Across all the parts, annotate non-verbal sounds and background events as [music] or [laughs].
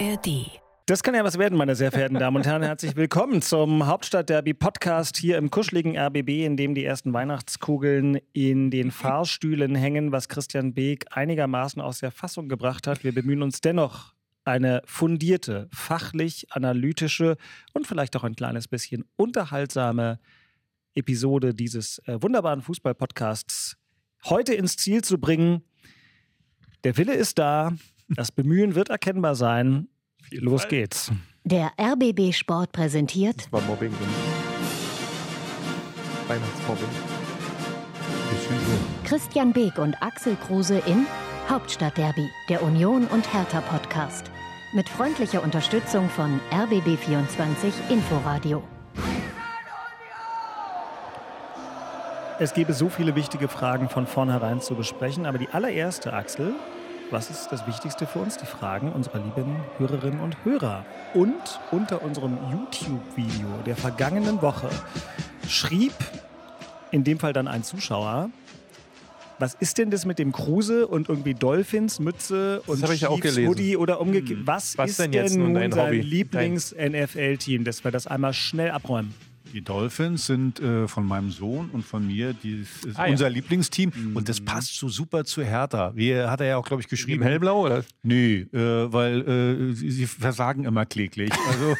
ARD. Das kann ja was werden, meine sehr verehrten Damen und Herren. Herzlich willkommen zum Hauptstadt-Derby-Podcast hier im kuscheligen RBB, in dem die ersten Weihnachtskugeln in den Fahrstühlen hängen, was Christian Beek einigermaßen aus der Fassung gebracht hat. Wir bemühen uns dennoch, eine fundierte, fachlich analytische und vielleicht auch ein kleines bisschen unterhaltsame Episode dieses äh, wunderbaren Fußball-Podcasts heute ins Ziel zu bringen. Der Wille ist da, das Bemühen wird erkennbar sein. Los geht's. Der RBB Sport präsentiert Das war Mobbing. Weihnachtsmobbing. Christian Beek und Axel Kruse in Hauptstadtderby, der Union und Hertha Podcast. Mit freundlicher Unterstützung von RBB24 Inforadio. Es gäbe so viele wichtige Fragen von vornherein zu besprechen, aber die allererste, Axel, was ist das Wichtigste für uns? Die Fragen unserer lieben Hörerinnen und Hörer. Und unter unserem YouTube-Video der vergangenen Woche schrieb in dem Fall dann ein Zuschauer, was ist denn das mit dem Kruse und irgendwie Dolphins, Mütze und. Hoodie oder umgekehrt? Was, Was ist denn denn, jetzt nun nun dein dein? Lieblings-NFL-Team, dass wir das einmal schnell abräumen? Die Dolphins sind äh, von meinem Sohn und von mir, die Ah, ja. unser Lieblingsteam und das passt so super zu Hertha. Wie hat er ja auch, glaube ich, Im geschrieben. Hellblau oder? Nee, äh, weil äh, sie, sie versagen immer kläglich. Also,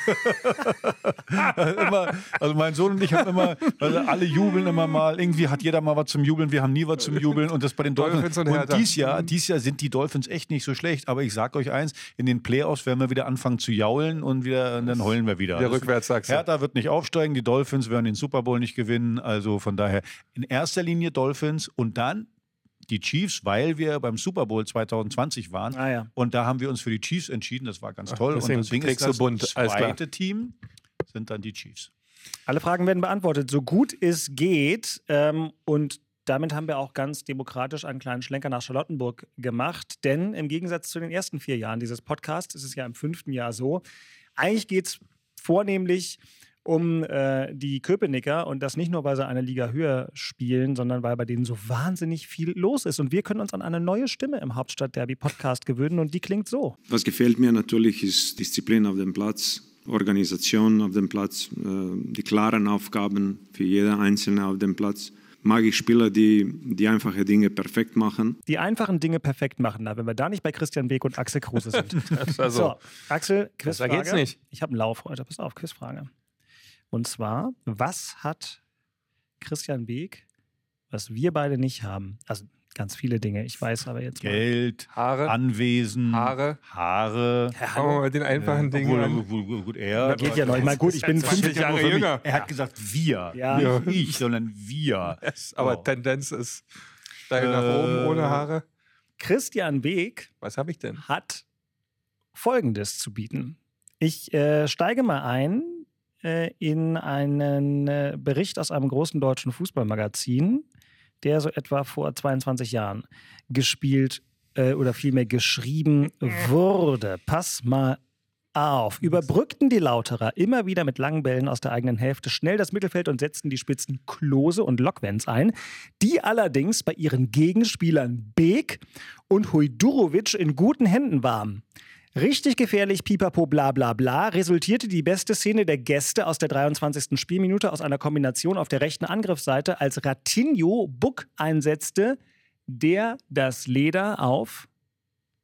[laughs] immer, also mein Sohn und ich haben immer, also alle jubeln immer mal. Irgendwie hat jeder mal was zum Jubeln. Wir haben nie was zum Jubeln und das bei den Dolphins. Und Hertha. dies Jahr, dies Jahr sind die Dolphins echt nicht so schlecht. Aber ich sag euch eins: In den Playoffs werden wir wieder anfangen zu jaulen und wieder, und dann heulen wir wieder. Wieder Das- rückwärts, sagst. Hertha wird nicht aufsteigen. Die Dolphins werden den Super Bowl nicht gewinnen. Also von daher in erster Linie Dolphins und dann die Chiefs, weil wir beim Super Bowl 2020 waren. Ah ja. Und da haben wir uns für die Chiefs entschieden. Das war ganz toll. deswegen und deswegen ist das bunt. Alles klar. zweite Team sind dann die Chiefs. Alle Fragen werden beantwortet, so gut es geht. Ähm, und damit haben wir auch ganz demokratisch einen kleinen Schlenker nach Charlottenburg gemacht. Denn im Gegensatz zu den ersten vier Jahren dieses Podcasts ist es ja im fünften Jahr so. Eigentlich geht es vornehmlich um äh, die Köpenicker und das nicht nur, weil sie eine Liga höher spielen, sondern weil bei denen so wahnsinnig viel los ist. Und wir können uns an eine neue Stimme im Hauptstadt-Derby-Podcast gewöhnen und die klingt so. Was gefällt mir natürlich ist Disziplin auf dem Platz, Organisation auf dem Platz, äh, die klaren Aufgaben für jeder Einzelne auf dem Platz. Mag ich Spieler, die die einfache Dinge perfekt machen. Die einfachen Dinge perfekt machen. Na, wenn wir da nicht bei Christian Beek und Axel Kruse sind. [laughs] Also, So, Axel, Quizfrage. Besser geht's nicht. Ich habe einen Lauf heute. Pass auf, Quizfrage. Und zwar, was hat Christian Beek, was wir beide nicht haben? Also ganz viele Dinge. Ich weiß aber jetzt mal. Geld, Haare. Anwesen, Haare. Haare. Fangen wir mit den einfachen Dingen Obwohl, an. gut, gut, gut, er, Geht ja noch. Ich meine, gut, ich bin 20 50 Jahre jünger. Er hat gesagt wir, Ja. nicht ich, sondern wir. Aber So. Tendenz ist steil nach Äh, oben ohne Haare. Christian Beek Was habe ich denn? hat Folgendes zu bieten. Ich äh, steige mal ein äh, in einen äh, Bericht aus einem großen deutschen Fußballmagazin, der so etwa vor 22 Jahren gespielt äh, oder vielmehr geschrieben wurde. Pass mal auf. Überbrückten die Lauterer immer wieder mit langen Bällen aus der eigenen Hälfte schnell das Mittelfeld und setzten die Spitzen Klose und Lokwenz ein, die allerdings bei ihren Gegenspielern Beek und Hujdurovic in guten Händen waren. Richtig gefährlich, pipapo, bla bla bla, resultierte die beste Szene der Gäste aus der 23. Spielminute aus einer Kombination auf der rechten Angriffsseite, als Ratinho Buck einsetzte, der das Leder auf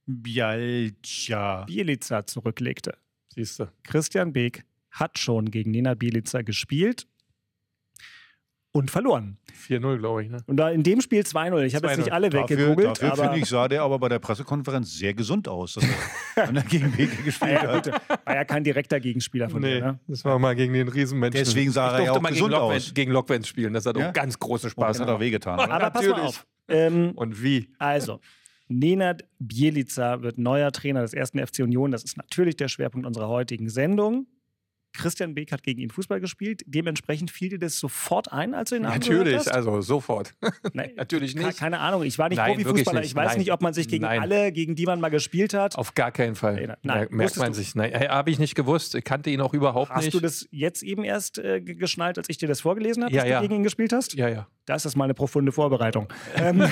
Bialcia. Bielica zurücklegte. Siehst du. Christian Beek hat schon gegen Nena Bielica gespielt und verloren. 4-0, glaube ich. Ne? Und da in dem Spiel 2-0. Ich habe jetzt 2-0. nicht alle Dafür, weggegoogelt, dafür aber finde ich, sah der aber bei der Pressekonferenz sehr gesund aus, dass er [laughs] wenn er gegen Beke gespielt hat. war ja kein direkter Gegenspieler von Nee, mir. Ne? das war mal gegen den Riesenmenschen. Deswegen sah ich er ja auch mal gegen gesund Lokwenz, aus. gegen Lokwenz spielen. Das hat Ja? auch ganz großen Und Spaß das hat auch wehgetan. oder? Aber pass mal natürlich. auf. Ähm, Und wie? also, Nenad Bielica wird neuer Trainer des ersten FC Union. Das ist natürlich der Schwerpunkt unserer heutigen Sendung. Christian Beek hat gegen ihn Fußball gespielt. Dementsprechend fiel dir das sofort ein, als du ihn Natürlich, hast? also sofort. [laughs] Nein, [laughs] natürlich nicht. Keine Ahnung, ich war nicht Nein, Profifußballer. nicht. Ich weiß Nein. nicht, ob man sich gegen Nein. alle, gegen die man mal gespielt hat. Auf gar keinen Fall. Nein, nein. Mer- Merkt man du- sich. Nein, äh, habe ich nicht gewusst. Ich kannte ihn auch überhaupt Hast nicht. du das jetzt eben erst äh, ge- geschnallt, als ich dir das vorgelesen habe, Ja, dass ja. du gegen ihn gespielt hast? Ja, ja. das ist mal eine profunde Vorbereitung. [laughs] Ähm,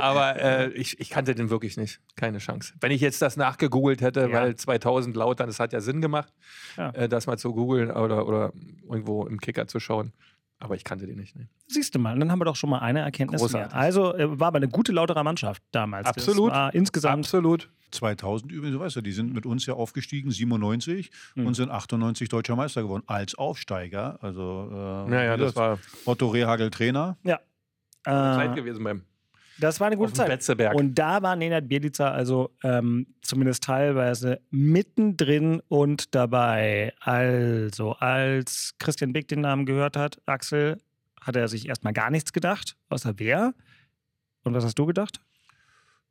Aber äh, ich, ich kannte den wirklich nicht. Keine Chance. Wenn ich jetzt das nachgegoogelt hätte, Ja. weil 2000 laut, dann das hat ja Sinn gemacht, Ja. äh, das mal zu googeln oder, oder irgendwo im Kicker zu schauen. Aber ich kannte den nicht. Ne? Siehst du mal, dann haben wir doch schon mal eine Erkenntnis Großartig. mehr. Also äh, war aber eine gute Lauterer Mannschaft damals. Absolut. Das war insgesamt Absolut. 2000 übrigens, du weißt ja, die sind mit uns ja aufgestiegen, 97 und sind 98 deutscher Meister geworden als Aufsteiger. Also äh, Naja, wie das war Otto Rehagel Trainer. ja. Zeit Äh, gewesen beim das war eine gute Zeit. Betzeberg. Und da war Nenad Bielica also ähm, zumindest teilweise mittendrin und dabei. Also, als Christian Beck den Namen gehört hat, Axel, hat er sich erstmal gar nichts gedacht, außer wer. Und was hast du gedacht?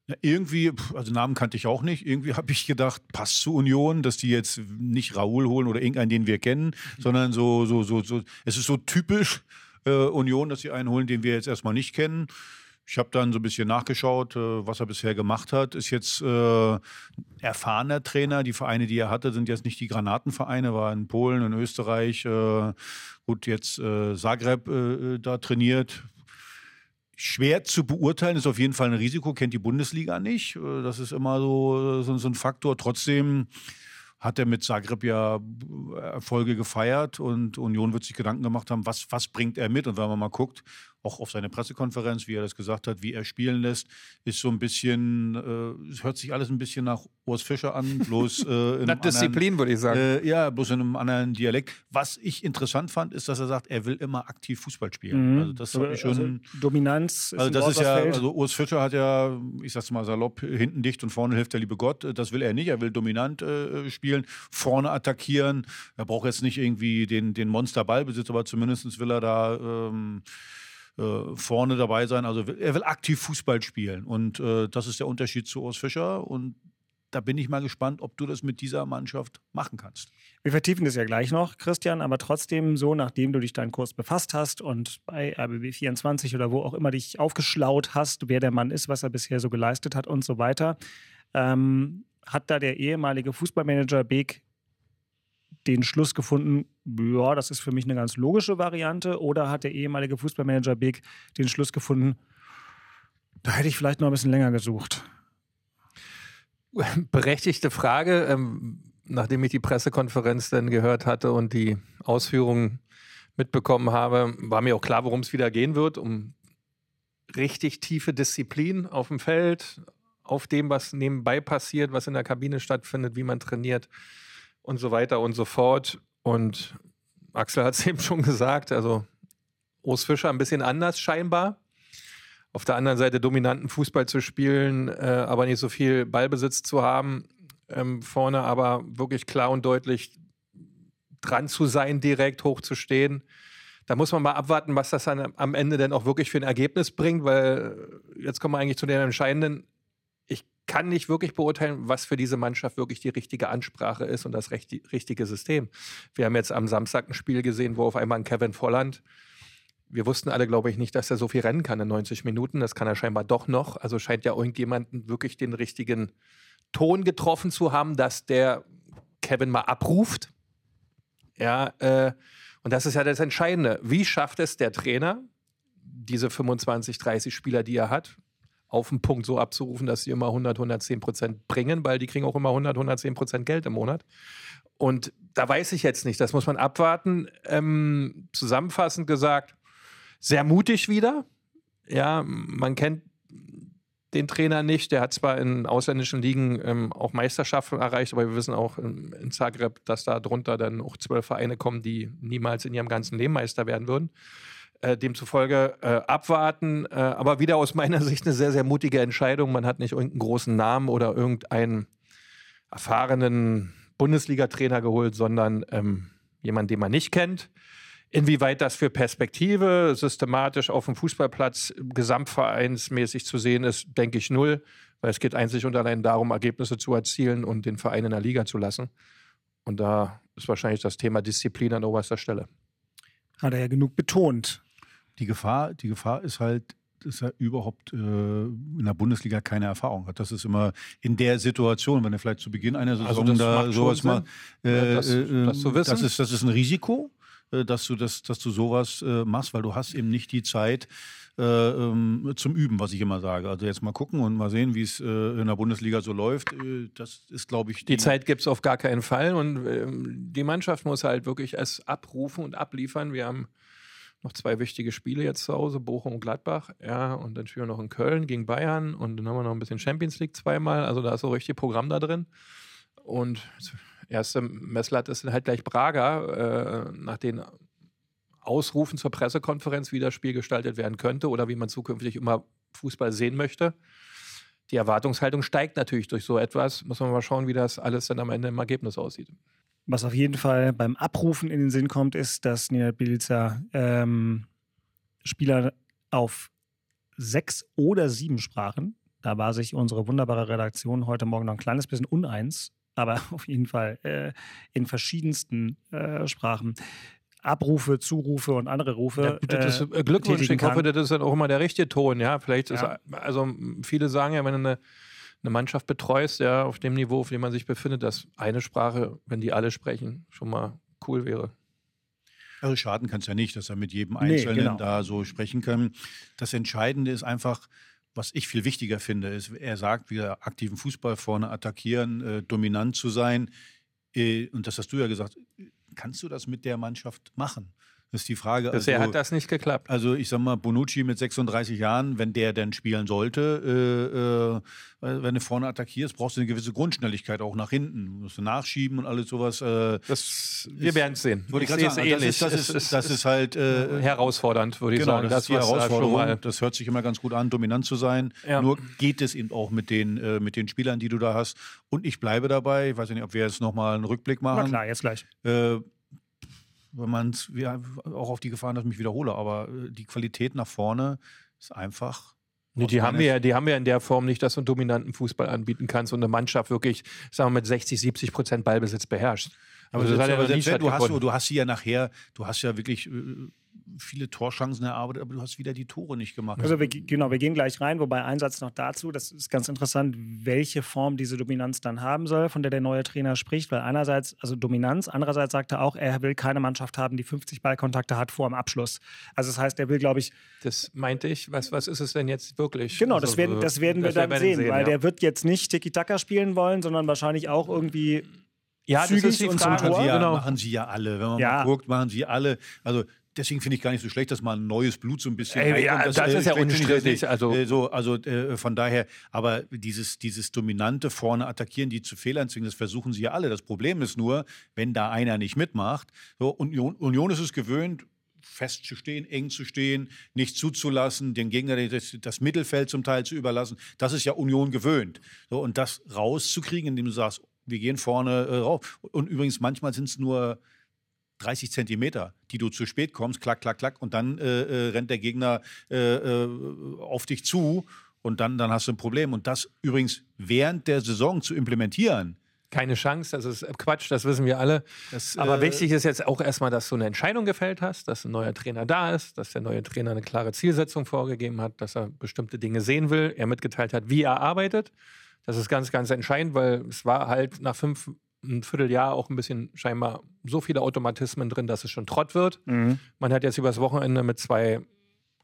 Ja, irgendwie, also Namen kannte ich auch nicht. Irgendwie habe ich gedacht, passt zu Union, dass die jetzt nicht Raoul holen oder irgendeinen, den wir kennen, sondern so, so, so, so. Es ist so typisch äh, Union, dass sie einen holen, den wir jetzt erstmal nicht kennen. Ich habe dann so ein bisschen nachgeschaut, äh, was er bisher gemacht hat. Ist jetzt äh, erfahrener Trainer. Die Vereine, die er hatte, sind jetzt nicht die Granatenvereine, war in Polen, in Österreich, äh, gut, jetzt äh, Zagreb äh, da trainiert. Schwer zu beurteilen, ist auf jeden Fall ein Risiko, kennt die Bundesliga nicht. Äh, Das ist immer so, so, so ein Faktor. Trotzdem hat er mit Zagreb ja äh, Erfolge gefeiert und Union wird sich Gedanken gemacht haben, was, was bringt er mit? Und wenn man mal guckt, auch auf seine Pressekonferenz, wie er das gesagt hat, wie er spielen lässt, ist so ein bisschen, äh, es hört sich alles ein bisschen nach Urs Fischer an, bloß äh, [laughs] in einem Nach anderen- Disziplin, würde ich sagen. äh, ja, bloß in einem anderen Dialekt. Was ich interessant fand, ist, dass er sagt, er will immer aktiv Fußball spielen. Also das hat mich schon. Also Dominanz ist Also das ist ja, also Urs Fischer hat ja, ich sag's mal salopp, hinten dicht und vorne hilft der liebe Gott. Das will er nicht. Er will dominant äh, spielen, vorne attackieren. Er braucht jetzt nicht irgendwie den, den Monsterballbesitz, aber zumindest will er da ähm, äh, vorne dabei sein. Also er will aktiv Fußball spielen. Und äh, das ist der Unterschied zu Urs Fischer. Und da bin ich mal gespannt, ob du das mit dieser Mannschaft machen kannst. Wir vertiefen das ja gleich noch, Christian, aber trotzdem so, nachdem du dich deinen Kurs befasst hast und bei RBB24 oder wo auch immer dich aufgeschlaut hast, wer der Mann ist, was er bisher so geleistet hat und so weiter, ähm, hat da der ehemalige Fußballmanager Beek den Schluss gefunden, ja, das ist für mich eine ganz logische Variante, oder hat der ehemalige Fußballmanager Beek den Schluss gefunden, da hätte ich vielleicht noch ein bisschen länger gesucht. [laughs] Berechtigte Frage, ähm, nachdem ich die Pressekonferenz dann gehört hatte und die Ausführungen mitbekommen habe, war mir auch klar, worum es wieder gehen wird, um richtig tiefe Disziplin auf dem Feld, auf dem, was nebenbei passiert, was in der Kabine stattfindet, wie man trainiert und so weiter und so fort. Und Axel hat es [laughs] eben schon gesagt, also Urs Fischer ein bisschen anders scheinbar. Auf der anderen Seite dominanten Fußball zu spielen, äh, aber nicht so viel Ballbesitz zu haben, ähm, vorne aber wirklich klar und deutlich dran zu sein, direkt hoch zu stehen. Da muss man mal abwarten, was das dann am Ende denn auch wirklich für ein Ergebnis bringt, weil äh, jetzt kommen wir eigentlich zu dem Entscheidenden. Kann nicht wirklich beurteilen, was für diese Mannschaft wirklich die richtige Ansprache ist und das recht, richtige System. Wir haben jetzt am Samstag ein Spiel gesehen, wo auf einmal ein Kevin Volland wir wussten alle, glaube ich, nicht, dass er so viel rennen kann in 90 Minuten. Das kann er scheinbar doch noch. Also scheint ja irgendjemanden wirklich den richtigen Ton getroffen zu haben, dass der Kevin mal abruft. Ja, äh, und das ist ja das Entscheidende. Wie schafft es der Trainer, diese 25, 30 Spieler, die er hat, auf den Punkt so abzurufen, dass sie immer 100, 110 Prozent bringen, weil die kriegen auch immer 100, 110 Prozent Geld im Monat. Und da weiß ich jetzt nicht, das muss man abwarten. Ähm, zusammenfassend gesagt, sehr mutig wieder. Ja, man kennt den Trainer nicht. Der hat zwar in ausländischen Ligen ähm, auch Meisterschaften erreicht, aber wir wissen auch in, in Zagreb, dass da drunter dann auch zwölf Vereine kommen, die niemals in ihrem ganzen Leben Meister werden würden. Äh, demzufolge äh, abwarten, äh, aber wieder aus meiner [laughs] Sicht eine sehr, sehr mutige Entscheidung. Man hat nicht irgendeinen großen Namen oder irgendeinen erfahrenen Bundesliga-Trainer geholt, sondern ähm, jemanden, den man nicht kennt. Inwieweit das für Perspektive systematisch auf dem Fußballplatz gesamtvereinsmäßig zu sehen ist, denke ich null, weil es geht einzig und allein darum, Ergebnisse zu erzielen und den Verein in der Liga zu lassen. Und da ist wahrscheinlich das Thema Disziplin an oberster Stelle. Hat er ja genug betont. Die Gefahr, die Gefahr ist halt, dass er überhaupt äh, in der Bundesliga keine Erfahrung hat. Das ist immer in der Situation, wenn er vielleicht zu Beginn einer Saison Also das da sowas mal, Sinn, äh, das- äh, das zu wissen. Das ist, das ist ein Risiko. äh, dass du das, dass du sowas äh, machst, weil du hast eben nicht die Zeit äh, ähm, zum Üben, was ich immer sage. Also jetzt mal gucken und mal sehen, wie es äh, in der Bundesliga so läuft. Äh, das ist, glaube ich, die, die Zeit gibt es auf gar keinen Fall und ähm, die Mannschaft muss halt wirklich es abrufen und abliefern. Wir haben noch zwei wichtige Spiele jetzt zu Hause, Bochum und Gladbach, ja, und dann spielen wir noch in Köln gegen Bayern und dann haben wir noch ein bisschen Champions League zweimal, also da ist so richtig Programm da drin. Und erste Messlatte ist halt gleich Braga, äh, nach den Ausrufen zur Pressekonferenz, wie das Spiel gestaltet werden könnte oder wie man zukünftig immer Fußball sehen möchte. Die Erwartungshaltung steigt natürlich durch so etwas. Muss man mal schauen, wie das alles dann am Ende im Ergebnis aussieht. Was auf jeden Fall beim Abrufen in den Sinn kommt, ist, dass Nina Bilzer ähm, Spieler auf sechs oder sieben Sprachen, da war sich unsere wunderbare Redaktion heute Morgen noch ein kleines bisschen uneins, aber [laughs] auf jeden Fall äh, in verschiedensten äh, Sprachen Abrufe, Zurufe und andere Rufe. Ja, das ist, äh, Glückwunsch, ich hoffe, das ist dann auch immer der richtige Ton, ja. Vielleicht ja. ist, also viele sagen ja, wenn du eine eine Mannschaft betreust, ja, auf dem Niveau, auf dem man sich befindet, dass eine Sprache, wenn die alle sprechen, schon mal cool wäre. Also schaden kann es ja nicht, dass er mit jedem Einzelnen nee, genau. da so sprechen kann. Das Entscheidende ist einfach, was ich viel wichtiger finde, ist, er sagt, wir aktiven Fußball vorne attackieren, äh, dominant zu sein. Äh, und das hast du ja gesagt, kannst du das mit der Mannschaft machen? Das ist die Frage. Bisher also, hat das nicht geklappt. Also ich sag mal, Bonucci mit 36 Jahren, wenn der denn spielen sollte, äh, äh, wenn du vorne attackierst, brauchst du eine gewisse Grundschnelligkeit auch nach hinten. Du musst du nachschieben und alles sowas. Äh, das, wir werden es sehen. ich sehe es ähnlich. Das ist, das ist, das ist halt äh, herausfordernd, würde ich genau, sagen. Das, das ist die Herausforderung. Das hört sich immer ganz gut an, dominant zu sein. Ja. Nur geht es eben auch mit den, äh, mit den Spielern, die du da hast. Und ich bleibe dabei. Ich weiß nicht, ob wir jetzt nochmal einen Rückblick machen. Na klar, jetzt gleich. Wenn man es, auch auf die Gefahren, dass ich mich wiederhole, aber äh, die Qualität nach vorne ist einfach. Nee, die, haben wir, ja, die haben wir in der Form nicht, dass du einen dominanten Fußball anbieten kannst und eine Mannschaft wirklich, sagen wir, mit 60, 70 Prozent Ballbesitz beherrscht. Aber, aber, das, aber selbst, du, hast, du hast sie ja nachher, du hast ja wirklich äh, viele Torchancen erarbeitet, aber du hast wieder die Tore nicht gemacht. Also wir, genau, wir gehen gleich rein, wobei ein Satz noch dazu, das ist ganz interessant, welche Form diese Dominanz dann haben soll, von der der neue Trainer spricht, weil einerseits, also Dominanz, andererseits sagt er auch, er will keine Mannschaft haben, die 50 Ballkontakte hat vor dem Abschluss. Also das heißt, er will, glaube ich... Das meinte ich, was, was ist es denn jetzt wirklich? Genau, das also, werden, das werden wir dann sehen, sehen, weil ja. der wird jetzt nicht Tiki-Taka spielen wollen, sondern wahrscheinlich auch irgendwie ja, das ist die Frage. Machen sie, ja, genau. machen sie ja alle. Wenn man ja. mal guckt, machen sie alle. Also deswegen finde ich gar nicht so schlecht, dass mal ein neues Blut so ein bisschen. Ey, ja, das, das, ist ja unstrittig. Also, äh, so, also äh, von daher, aber dieses, dieses dominante vorne attackieren, die zu Fehlern zwingen, das versuchen sie ja alle. Das Problem ist nur, wenn da einer nicht mitmacht. So, Union, Union ist es gewöhnt, fest zu stehen, eng zu stehen, nicht zuzulassen, den Gegner das, das, Mittelfeld zum Teil zu überlassen. Das ist ja Union gewöhnt. So, und das rauszukriegen, indem du sagst, wir gehen vorne äh, rauf. Und übrigens, manchmal sind es nur 30 Zentimeter, die du zu spät kommst, klack, klack, klack, und dann äh, äh, rennt der Gegner äh, äh, auf dich zu und dann, dann hast du ein Problem. Und das übrigens während der Saison zu implementieren, keine Chance, das ist Quatsch, das wissen wir alle. Das, Aber äh, wichtig ist jetzt auch erstmal, dass du eine Entscheidung gefällt hast, dass ein neuer Trainer da ist, dass der neue Trainer eine klare Zielsetzung vorgegeben hat, dass er bestimmte Dinge sehen will, er mitgeteilt hat, wie er arbeitet. Das ist ganz, ganz entscheidend, weil es war halt nach fünf ein Vierteljahr auch ein bisschen scheinbar so viele Automatismen drin, dass es schon Trott wird. Mhm. Man hat jetzt übers Wochenende mit zwei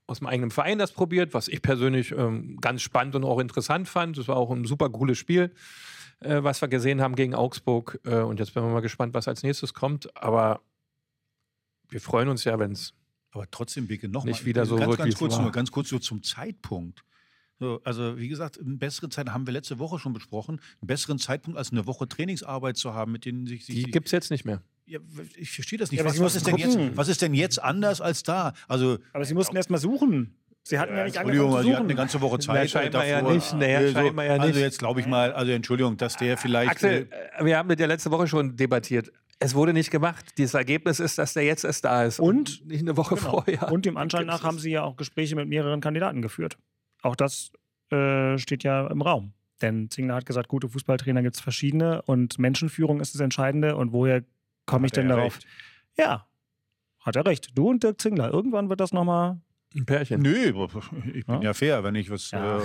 aus dem eigenen Verein das probiert, was ich persönlich ähm, ganz spannend und auch interessant fand. Das war auch ein super cooles Spiel, äh, was wir gesehen haben gegen Augsburg. Äh, und jetzt bin wir mal gespannt, was als nächstes kommt. Aber wir freuen uns ja, wenn es aber trotzdem, Bicke, noch nicht mal, wieder so ganz, ganz kurz, nur, ganz kurz nur zum Zeitpunkt. So, also wie gesagt, einen besseren Zeit haben wir letzte Woche schon besprochen, einen besseren Zeitpunkt als eine Woche Trainingsarbeit zu haben, mit denen sich. Die gibt es jetzt nicht mehr. Ja, ich verstehe das nicht. Ja, was, was, ist denn jetzt, was ist denn jetzt anders als da? Also, aber Sie mussten erst mal suchen. Sie hatten ja, ja nicht Entschuldigung, angefangen zu suchen. Sie hatten eine ganze Woche Zeit. Ja, scheinbar davor. ja nicht. Naja, also, scheinbar ja nicht. Also jetzt glaube ich mal, also Entschuldigung, dass der vielleicht... Axel, äh, wir haben mit der letzte Woche schon debattiert. Es wurde nicht gemacht. Das Ergebnis ist, dass der jetzt erst da ist. Und, und nicht eine Woche genau. vorher. Und dem Anschein nach haben Sie ja auch Gespräche mit mehreren Kandidaten geführt. Auch das äh, steht ja im Raum. Denn Zingler hat gesagt, gute Fußballtrainer gibt es verschiedene und Menschenführung ist das Entscheidende. Und woher komme ich denn darauf? Recht. Ja, hat er recht. Du und Dirk Zingler. Irgendwann wird das nochmal Ein Pärchen. Nö, ich bin Ja? ja, fair. Wenn ich was Ja. äh,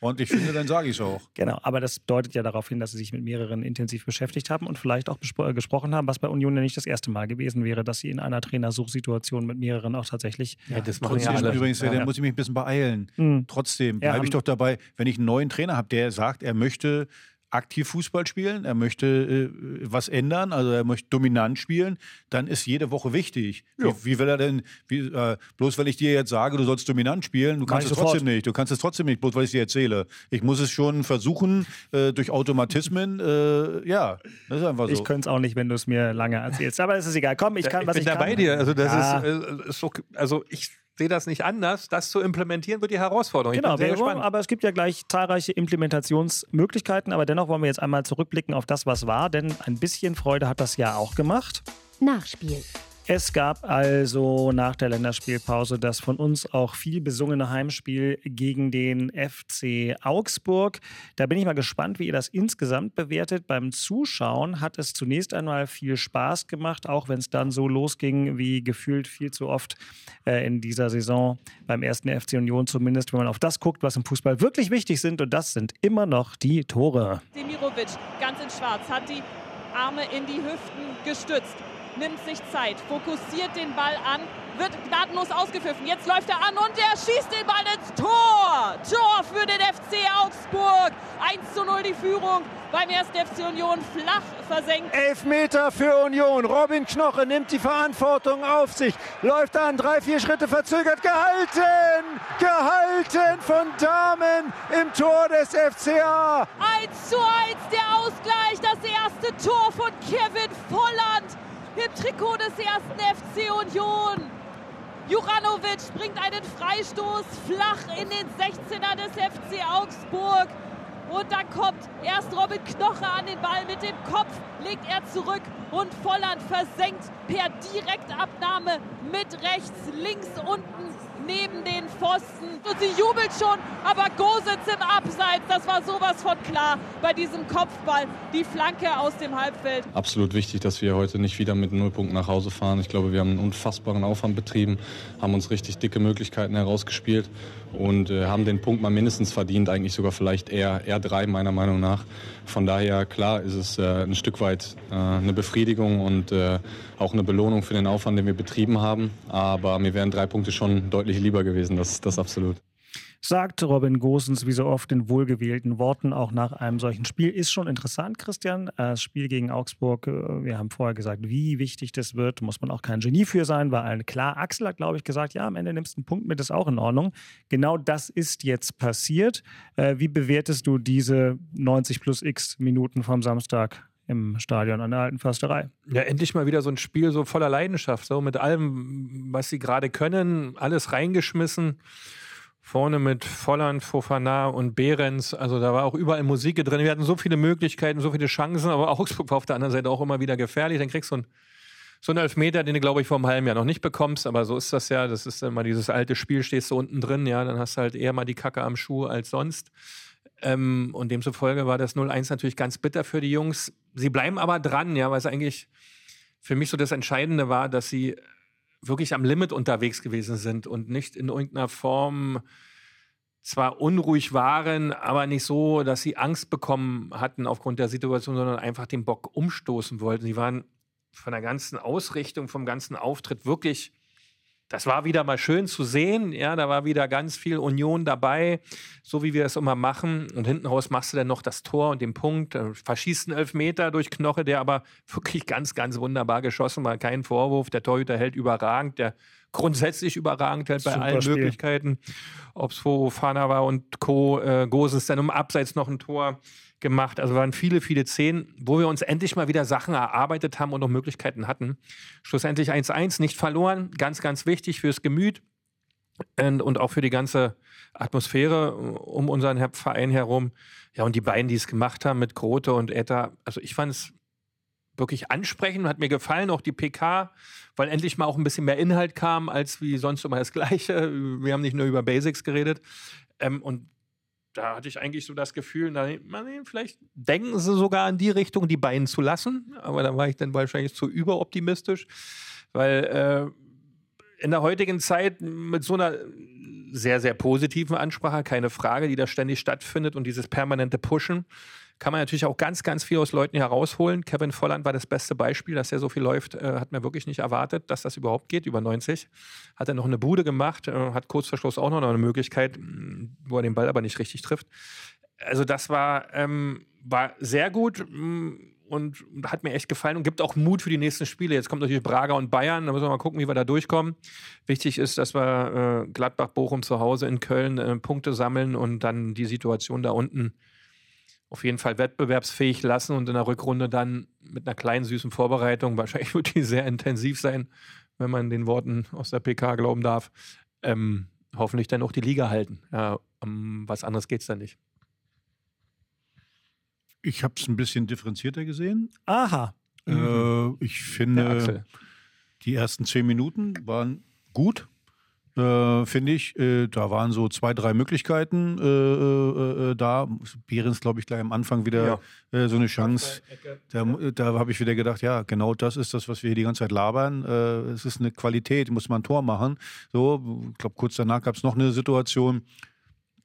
ordentlich finde, dann sage ich es auch. [laughs] Genau, aber das deutet ja darauf hin, dass sie sich mit mehreren intensiv beschäftigt haben und vielleicht auch äh, gesprochen haben, was bei Union ja nicht das erste Mal gewesen wäre, dass sie in einer Trainersuchsituation mit mehreren auch tatsächlich. Ja, das machen ja Trotzdem alle. übrigens, Ja. da muss ich mich ein bisschen beeilen. Mhm. Trotzdem Ja, bleibe ich doch dabei, wenn ich einen neuen Trainer habe, der sagt, er möchte aktiv Fußball spielen, er möchte äh, was ändern, also er möchte dominant spielen, dann ist jede Woche wichtig. Wie, wie will er denn, wie, äh, bloß weil ich dir jetzt sage, du sollst dominant spielen, du kannst es sofort. trotzdem nicht. Du kannst es trotzdem nicht, bloß weil ich es dir erzähle. Ich muss es schon versuchen, äh, durch Automatismen, äh, ja, das ist einfach so. Ich könnte es auch nicht, wenn du es mir lange erzählst. Aber es ist egal. Komm, ich Ja, kann, ich was bin ich da kann. bei dir. Also das Ja. ist, äh, ist so, also ich sehe das nicht anders. Das zu implementieren wird die Herausforderung. Genau, ich bin sehr gespannt. aber es gibt ja gleich zahlreiche Implementationsmöglichkeiten. Aber dennoch wollen wir jetzt einmal zurückblicken auf das, was war, denn ein bisschen Freude hat das ja auch gemacht. Nachspiel. Es gab also nach der Länderspielpause das von uns auch viel besungene Heimspiel gegen den FC Augsburg. Da bin ich mal gespannt, wie ihr das insgesamt bewertet. Beim Zuschauen hat es zunächst einmal viel Spaß gemacht, auch wenn es dann so losging wie gefühlt viel zu oft äh, in dieser Saison beim ersten FC Union zumindest, wenn man auf das guckt, was im Fußball wirklich wichtig sind. Und das sind immer noch die Tore. Demirovic ganz in schwarz, hat die Arme in die Hüften gestützt, nimmt sich Zeit, fokussiert den Ball an, wird gnadenlos ausgepfiffen. Jetzt läuft er an und er schießt den Ball ins Tor. Tor für den FC Augsburg. 1 zu 0 die Führung beim ersten FC Union flach versenkt. Elfmeter für Union. Robin Knoche nimmt die Verantwortung auf sich. Läuft an, drei, vier Schritte verzögert. Gehalten! Gehalten von Damen im Tor des FCA. 1 zu 1 der Ausgleich, das erste Tor von Kevin Volland im Trikot des ersten FC Union. Juranovic bringt einen Freistoß flach in den 16er des FC Augsburg. Und dann kommt erst Robin Knoche an den Ball mit dem Kopf, legt er zurück und Volland versenkt per Direktabnahme mit rechts, links unten neben den Pfosten. Und sie jubelt schon, aber Go sitzt im Abseits. Das war sowas von klar bei diesem Kopfball. Die Flanke aus dem Halbfeld. absolut wichtig, dass wir heute nicht wieder mit Nullpunkten nach Hause fahren. Ich glaube, wir haben einen unfassbaren Aufwand betrieben, haben uns richtig dicke Möglichkeiten herausgespielt und äh, haben den Punkt mal mindestens verdient, eigentlich sogar vielleicht eher, eher drei meiner Meinung nach. Von daher, klar, ist es äh, ein Stück weit äh, eine Befriedigung und äh, auch eine Belohnung für den Aufwand, den wir betrieben haben. Aber mir wären drei Punkte schon deutlich lieber gewesen, das, das absolut. Sagt Robin Gosens wie so oft in wohlgewählten Worten auch nach einem solchen Spiel. Ist schon interessant, Christian. Das Spiel gegen Augsburg, äh, wir haben vorher gesagt, wie wichtig das wird, muss man auch kein Genie für sein, war allen klar. Axel hat, glaube ich, gesagt, ja, am Ende nimmst du einen Punkt mit, ist auch in Ordnung. Genau das ist jetzt passiert. Äh, Wie bewertest du diese 90 plus x Minuten vom Samstag im Stadion an der Alten Försterei? Ja, endlich mal wieder so ein Spiel so voller Leidenschaft, so mit allem, was sie gerade können, alles reingeschmissen. Vorne mit Volland, Fofana und Behrens. Also da war auch überall Musik drin. Wir hatten so viele Möglichkeiten, so viele Chancen, aber Augsburg war auf der anderen Seite auch immer wieder gefährlich. Dann kriegst du einen, so einen Elfmeter, den du, glaube ich, vor einem halben Jahr noch nicht bekommst. Aber so ist das ja. Das ist mal dieses alte Spiel, stehst du unten drin, ja, dann hast du halt eher mal die Kacke am Schuh als sonst. Ähm, und demzufolge war das 0-1 natürlich ganz bitter für die Jungs. Sie bleiben aber dran, ja, weil es eigentlich für mich so das Entscheidende war, dass sie wirklich am Limit unterwegs gewesen sind und nicht in irgendeiner Form zwar unruhig waren, aber nicht so, dass sie Angst bekommen hatten aufgrund der Situation, sondern einfach den Bock umstoßen wollten. Sie waren von der ganzen Ausrichtung, vom ganzen Auftritt wirklich, das war wieder mal schön zu sehen. Ja, da war wieder ganz viel Union dabei, so wie wir es immer machen. Und hinten raus machst du dann noch das Tor und den Punkt, äh, verschießt einen Elfmeter durch Knoche, der aber [laughs] wirklich ganz, ganz wunderbar geschossen war. Kein Vorwurf. Der Torhüter hält überragend, der grundsätzlich überragend hält bei Super allen Spiel. Möglichkeiten. Ob es Fofana war und Co. Äh, Gosens dann um Abseits noch ein Tor gemacht. Also waren viele, viele Szenen, wo wir uns endlich mal wieder Sachen erarbeitet haben und noch Möglichkeiten hatten. Schlussendlich 1-1, nicht verloren. Ganz, ganz wichtig fürs Gemüt und, und auch für die ganze Atmosphäre um unseren Verein herum. Ja, und die beiden, die es gemacht haben mit Grote und Etta, also ich fand es wirklich ansprechend, hat mir gefallen, auch die PK, weil endlich mal auch ein bisschen mehr Inhalt kam, als wie sonst immer das Gleiche. [laughs] Wir haben nicht nur über Basics geredet. Ähm, und da hatte ich eigentlich so das Gefühl, na, nee, vielleicht denken sie sogar in die Richtung, die beiden zu lassen. Aber da war ich dann wahrscheinlich zu überoptimistisch, weil äh, in der heutigen Zeit mit so einer sehr, sehr positiven Ansprache, keine Frage, die da ständig stattfindet und dieses permanente Pushen, kann man natürlich auch ganz, ganz viel aus Leuten herausholen. Kevin Volland war das beste Beispiel, dass er so viel läuft, äh, hat mir wirklich nicht erwartet, dass das überhaupt geht, über 90. Hat er noch eine Bude gemacht, äh, hat kurz vor Schluss auch noch eine Möglichkeit, wo er den Ball aber nicht richtig trifft. Also das war, ähm, war sehr gut und hat mir echt gefallen und gibt auch Mut für die nächsten Spiele. Jetzt kommt natürlich Braga und Bayern, da müssen wir mal gucken, wie wir da durchkommen. Wichtig ist, dass wir äh, Gladbach, Bochum zu Hause in Köln äh, Punkte sammeln und dann die Situation da unten auf jeden Fall wettbewerbsfähig lassen und in der Rückrunde dann mit einer kleinen süßen Vorbereitung, [laughs] wahrscheinlich wird die sehr intensiv sein, wenn man den Worten aus der PK glauben darf, ähm, hoffentlich dann auch die Liga halten. Ja, um was anderes geht es dann nicht. Ich habe es ein bisschen differenzierter gesehen. Aha. Äh, ich finde, die ersten zehn Minuten waren gut. Äh, finde ich. Äh, da waren so zwei, drei Möglichkeiten äh, äh, äh da. Behrens, glaube ich, gleich am Anfang wieder ja. Äh, so eine Chance. Da, da habe ich wieder gedacht, ja, genau das ist das, was wir hier die ganze Zeit labern. es ist eine Qualität, muss man ein Tor machen. So, ich glaube, kurz danach gab es noch eine Situation.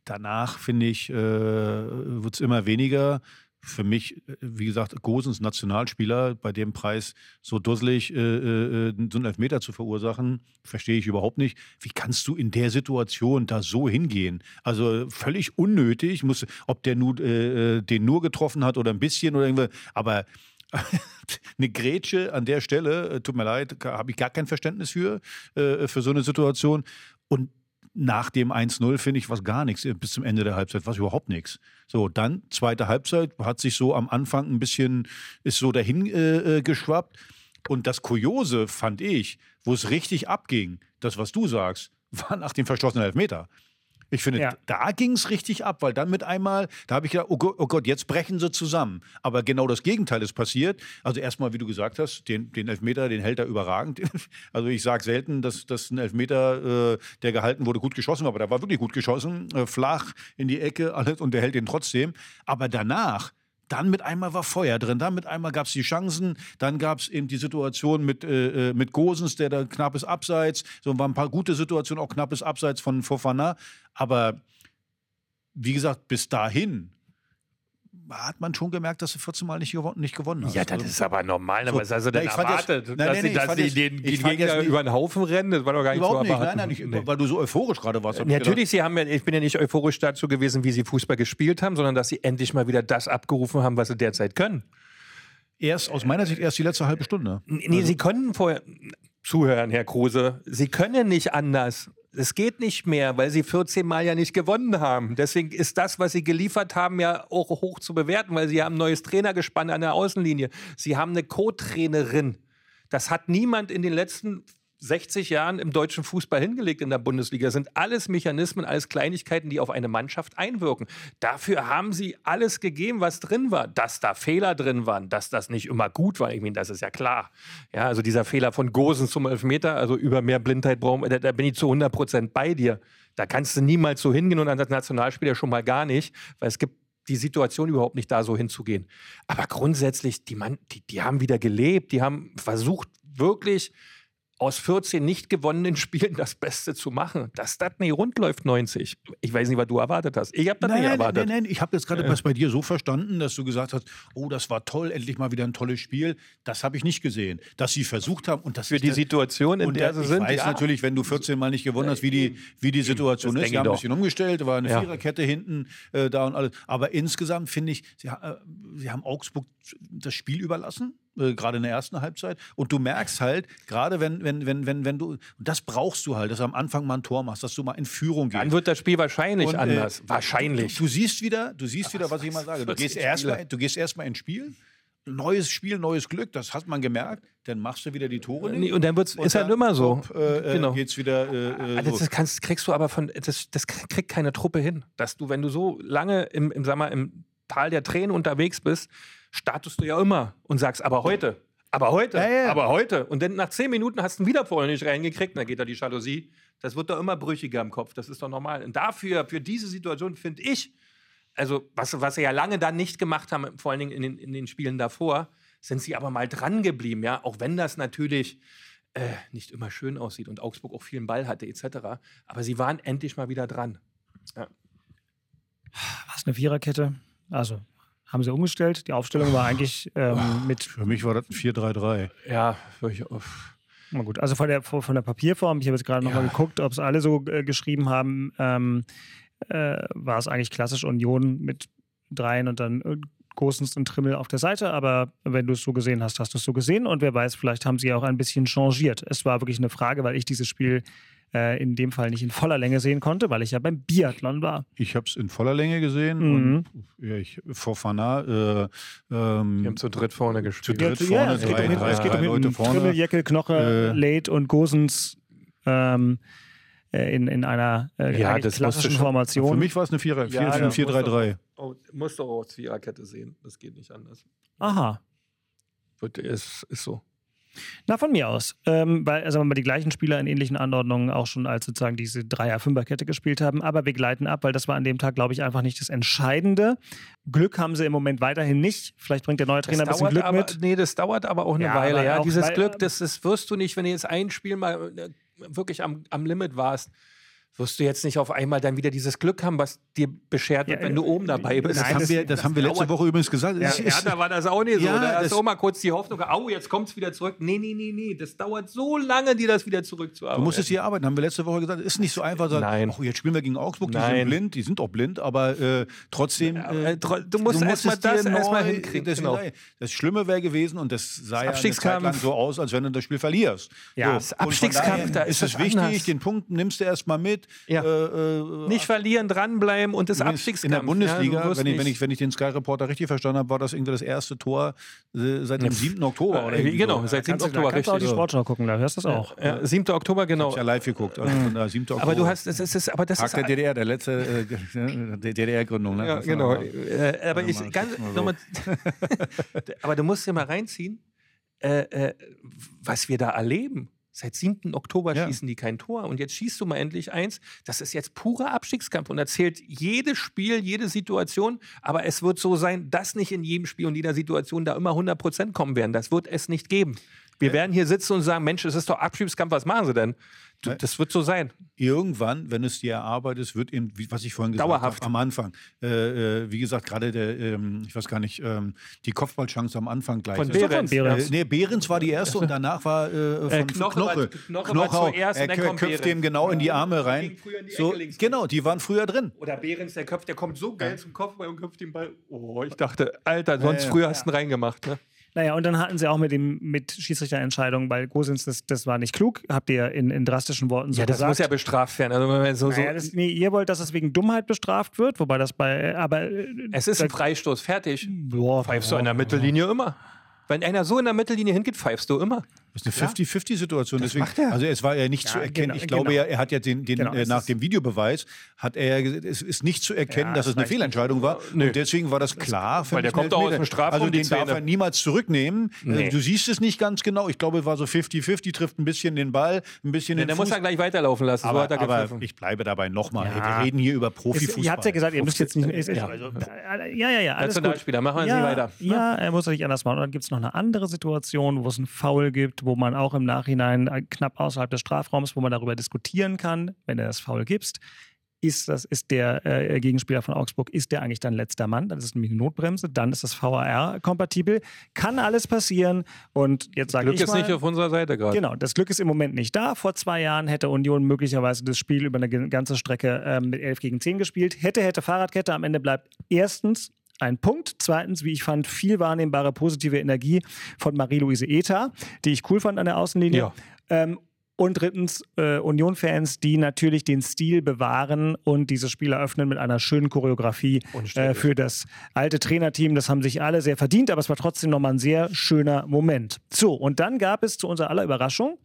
Danach, finde ich, wird es immer weniger für mich, wie gesagt, Gosens Nationalspieler bei dem Preis so dusselig äh, äh, so einen Elfmeter zu verursachen, verstehe ich überhaupt nicht. Wie kannst du in der Situation da so hingehen? Also völlig unnötig, muss, ob der nur, äh, äh den nur getroffen hat oder ein bisschen oder irgendwas, aber [laughs] eine Grätsche an der Stelle, äh, tut mir leid, habe ich gar kein Verständnis für, äh, für so eine Situation. Und nach dem 1-0 finde ich was gar nichts äh, bis zum Ende der Halbzeit, was überhaupt nichts. So, dann zweite Halbzeit hat sich so am Anfang ein bisschen, ist so dahin äh, äh geschwappt. Und das Kuriose fand ich, wo es richtig abging, das, was du sagst, [laughs] war nach dem verschlossenen Elfmeter. Ich finde, ja. da ging es richtig ab, weil dann mit einmal, da habe ich gedacht, oh Gott, oh Gott, jetzt brechen sie zusammen. Aber genau das Gegenteil ist passiert. Also erstmal, wie du gesagt hast, den, den Elfmeter, den hält er überragend. [laughs] Also ich sage selten, dass, dass ein Elfmeter, äh, der gehalten wurde, gut geschossen war, aber der war wirklich gut geschossen, äh, flach in die Ecke, alles und der hält den trotzdem. Aber danach, dann mit einmal war Feuer drin, dann mit einmal gab es die Chancen, dann gab es eben die Situation mit, äh, äh, mit Gosens, der da knappes Abseits, so waren ein paar gute Situationen, auch knappes Abseits von Fofana. Aber wie gesagt, bis dahin hat man schon gemerkt, dass du 14 Mal nicht, gewonnen, nicht gewonnen hast. Ja, das ist aber normal. So, was hast du denn erwartet? Jetzt, nein, dass, nee, nee, dass sie den, den Gegner über den Haufen rennen? Das war doch gar nicht Überhaupt so nicht, nein, nein, ich, [laughs] nee. weil du so euphorisch gerade warst. Natürlich, sie haben ja, ich bin ja nicht euphorisch dazu gewesen, wie sie Fußball gespielt haben, sondern dass sie endlich mal wieder das abgerufen haben, was sie derzeit können. Erst, aus meiner Sicht, erst die letzte halbe Stunde. Nee, also. sie können vorher, zuhören, Herr Kruse, sie können nicht anders. Es geht nicht mehr, weil sie 14 Mal ja nicht gewonnen haben. Deswegen ist das, was sie geliefert haben, ja auch hoch zu bewerten, weil sie haben ein neues Trainergespann an der Außenlinie. Sie haben eine Co-Trainerin. Das hat niemand in den letzten 60 Jahren im deutschen Fußball hingelegt in der Bundesliga. Das sind alles Mechanismen, alles Kleinigkeiten, die auf eine Mannschaft einwirken. Dafür haben sie alles gegeben, was drin war. Dass da Fehler drin waren, dass das nicht immer gut war, ich meine, das ist ja klar. Ja, also dieser Fehler von Gosen zum Elfmeter, also über mehr Blindheit brauchen, da, da bin ich zu 100 Prozent bei dir. Da kannst du niemals so hingehen und als Nationalspieler schon mal gar nicht, weil es gibt die Situation überhaupt nicht da so hinzugehen. Aber grundsätzlich, die, Mann, die, die haben wieder gelebt, die haben versucht, wirklich aus 14 nicht gewonnenen [laughs] Spielen das Beste zu machen. Dass das nicht rund läuft, 90. Ich weiß nicht, was du erwartet hast. Ich habe das nein, nicht erwartet. Nein, nein, ich habe jetzt gerade äh. was bei dir so verstanden, dass du gesagt hast, oh, das war toll, endlich mal wieder ein tolles Spiel. Das habe ich nicht gesehen. Dass sie versucht haben und das Für die Situation, in der sie ich sind. Ich weiß ja. natürlich, wenn du 14 Mal nicht gewonnen hast, wie die, wie die Situation das ist. Sie haben ein bisschen umgestellt, war eine ja. Viererkette hinten äh, da und alles. Aber insgesamt finde ich, sie, äh, sie haben Augsburg das Spiel überlassen äh, gerade in der ersten Halbzeit. Und du merkst halt, gerade wenn, wenn, wenn, wenn, wenn du, und das brauchst du halt, dass du am Anfang mal ein Tor machst, dass du mal in Führung gehst. Dann wird das Spiel wahrscheinlich und, äh, anders. wahrscheinlich. Du, du, siehst wieder, du siehst wieder, was ich mal sage. Du gehst erstmal, du gehst erstmal ins Spiel. Neues Spiel, neues Glück, das hat man gemerkt. Dann machst du wieder die Tore nicht. Und dann wird's, und ist halt immer so. Äh, äh, genau. geht's wieder. Äh, also das kannst, kriegst du aber von, das, das kriegt keine Truppe hin. Dass du, wenn du so lange im, im, sag mal, im Tal der Tränen unterwegs bist, startest du ja immer und sagst, aber heute, aber heute, ja, ja. aber heute. Und dann nach zehn Minuten hast du ihn wieder vorne nicht reingekriegt, dann geht da die Jalousie. Das wird doch immer brüchiger im Kopf, das ist doch normal. Und dafür, für diese Situation finde ich, also was, was sie ja lange dann nicht gemacht haben, vor allen Dingen in den, in den Spielen davor, sind sie aber mal dran geblieben, ja, auch wenn das natürlich äh, nicht immer schön aussieht und Augsburg auch viel Ball hatte etc. Aber sie waren endlich mal wieder dran. Ja. War es eine Viererkette? Also haben sie umgestellt. Die Aufstellung war eigentlich ähm, mit. Für mich war das ein 4-3-3. Ja, ich, na gut, also von der, von der Papierform, ich habe jetzt gerade ja. nochmal geguckt, ob es alle so äh, geschrieben haben, ähm, äh, war es eigentlich klassisch Union mit dreien und dann äh, Gosens und Trimmel auf der Seite, aber wenn du es so gesehen hast, hast du es so gesehen und wer weiß, vielleicht haben sie auch ein bisschen changiert. Es war wirklich eine Frage, weil ich dieses Spiel äh, in dem Fall nicht in voller Länge sehen konnte, weil ich ja beim Biathlon war. Ich habe es in voller Länge gesehen mhm. und ja, ich, vor Fana. Äh, ähm, Wir haben zu dritt vorne gespielt. Zu dritt vorne, ja, es geht drei, um, drei, es geht um Leute vorne. Trimmel, Jeckel, Knoche, äh, Late und Gosens. Ähm, äh, in, in einer äh, ja, klassischen Formation. Für mich war es eine 4-3-3. Ja, oh, musst du auch als Viererkette sehen. Das geht nicht anders. Aha. Ist, ist so. Na, von mir aus. Ähm, weil, also wir die gleichen Spieler in ähnlichen Anordnungen auch schon als sozusagen diese Dreier-Fünfer-Kette gespielt haben. Aber wir gleiten ab, weil das war an dem Tag, glaube ich, einfach nicht das Entscheidende. Glück haben sie im Moment weiterhin nicht. Vielleicht bringt der neue Trainer ein bisschen Glück aber, mit. Nee, das dauert aber auch eine ja, Weile. Ja, dieses Glück, das, das wirst du nicht, wenn du jetzt ein Spiel mal äh, wirklich am, am Limit warst wirst du jetzt nicht auf einmal dann wieder dieses Glück haben, was dir beschert wird, ja, wenn du oben dabei bist. Nein, das, haben wir, das, das haben wir letzte Woche übrigens gesagt. Ja, ja, da war das auch nicht so. Ja, da hast du auch mal kurz die Hoffnung, au, jetzt kommt es wieder zurück. Nee, nee, nee, nee, das dauert so lange, dir das wieder zurückzuarbeiten. Du musst es hier arbeiten, haben wir letzte Woche gesagt. Ist nicht so einfach, sagen, Nein. Oh, jetzt spielen wir gegen Augsburg, die Nein. sind blind, die sind auch blind, aber äh, trotzdem. Äh, du musst, musst erstmal das erstmal hinkriegen. Das, genau. das Schlimme wäre gewesen und das sah ja eine Zeit lang so aus, als wenn du das Spiel verlierst. Ja, so. das Abstiegskampf, da ist es wichtig, den Punkt nimmst du erstmal mit. Ja. Äh, äh, nicht verlieren, dranbleiben und das Abstiegskampf. In der Bundesliga, ja, wenn, ich, wenn, ich, wenn ich den Sky Reporter richtig verstanden habe, war das irgendwie das erste Tor äh, seit dem 7. Oktober. Oder äh, genau, so. seit 7. Oktober. Da kannst du auch die Sportschau gucken, da hörst du das auch. Ja, 7. Oktober, genau. Ich ja live geguckt. Also von 7. Oktober. Aber du hast, es ist, aber das Tag ist der DDR, der letzte äh, DDR-Gründung. Ne? Ja, genau. Äh, aber ich, ganz, so. [laughs] aber du musst dir mal reinziehen, äh, äh, was wir da erleben. Seit 7. Oktober ja. schießen die kein Tor. Und jetzt schießt du mal endlich eins. Das ist jetzt purer Abstiegskampf und erzählt jedes Spiel, jede Situation. Aber es wird so sein, dass nicht in jedem Spiel und jeder Situation da immer 100 Prozent kommen werden. Das wird es nicht geben. Wir werden hier sitzen und sagen: Mensch, es ist doch Abstiegskampf, was machen sie denn? Du, das wird so sein. Irgendwann, wenn es dir erarbeitest, wird eben, was ich vorhin gesagt habe, am Anfang, äh, äh, wie gesagt, gerade der, ähm, ich weiß gar nicht, ähm, die Kopfballchance am Anfang gleich. Von Behrens. Behrens. Äh, nee, Behrens war die erste und danach war äh, [laughs] von äh, Knoche. Knoche, Knoche, Knoche war zuerst er köpft dem genau in die Arme rein. Die so, genau, die waren früher drin. Oder Behrens, der Köpf, der kommt so geil zum Kopfball und köpft den Ball. Oh, ich dachte, Alter, sonst früher hast du ihn reingemacht. Ne? Naja, und dann hatten sie auch mit dem mit Schiedsrichterentscheidungen, weil Gosens, das, das war nicht klug, habt ihr in, in drastischen Worten so ja, das gesagt. muss ja bestraft werden. Also, wenn so, naja, das, nee, ihr wollt, dass es wegen Dummheit bestraft wird, wobei das bei, aber. Äh, es ist ein Freistoß, fertig. Boah, Pfeifst du in der Mittellinie immer. Wenn einer so in der Mittellinie hingeht, pfeifst du immer. Das ist eine 50-50-Situation. Deswegen, also es war ja nicht ja, zu erkennen. Genau, ich glaube genau. ja, er hat ja den, den genau, äh, nach dem Videobeweis hat er es ist nicht zu erkennen, ja, dass es eine Fehlentscheidung war. Nö. Und deswegen war das klar. Weil der kommt auch aus dem Strafraum. Also den darf er niemals zurücknehmen. Nee. Du siehst es nicht ganz genau. Ich glaube, es war so 50-50, trifft ein bisschen den Ball, ein bisschen nee, den Der Fuß. muss er gleich weiterlaufen lassen. Aber, so aber ich bleibe dabei nochmal. Ja. Wir reden hier über Profifußball. Ihr habt ja gesagt, ihr müsst jetzt nicht. Ja. Also, ja, ja, ja. Alles Nationalspieler, machen wir Sie weiter. Ja, er muss nicht anders machen. Und dann gibt es noch eine andere Situation, wo es einen Foul gibt, wo man auch im Nachhinein äh, knapp außerhalb des Strafraums, wo man darüber diskutieren kann, wenn du das Foul gibst. Ist, das, ist der äh, Gegenspieler von Augsburg, ist der eigentlich dann letzter Mann? Das ist nämlich eine Notbremse, dann ist das VAR kompatibel. Kann alles passieren. Und jetzt sage ich. Glück ist mal, nicht auf unserer Seite gerade. Genau, das Glück ist im Moment nicht da. Vor zwei Jahren hätte Union möglicherweise das Spiel über eine ganze Strecke äh, mit 11 gegen 10 gespielt. Hätte, hätte Fahrradkette. Am Ende bleibt erstens ein Punkt. Zweitens, wie ich fand, viel wahrnehmbare positive Energie von Marie-Louise Eta, die ich cool fand an der Außenlinie. Ja. Ähm, und drittens äh, Union-Fans, die natürlich den Stil bewahren und dieses Spiel eröffnen mit einer schönen Choreografie äh, für das alte Trainerteam. Das haben sich alle sehr verdient, aber es war trotzdem nochmal ein sehr schöner Moment. So, und dann gab es zu unserer aller Überraschung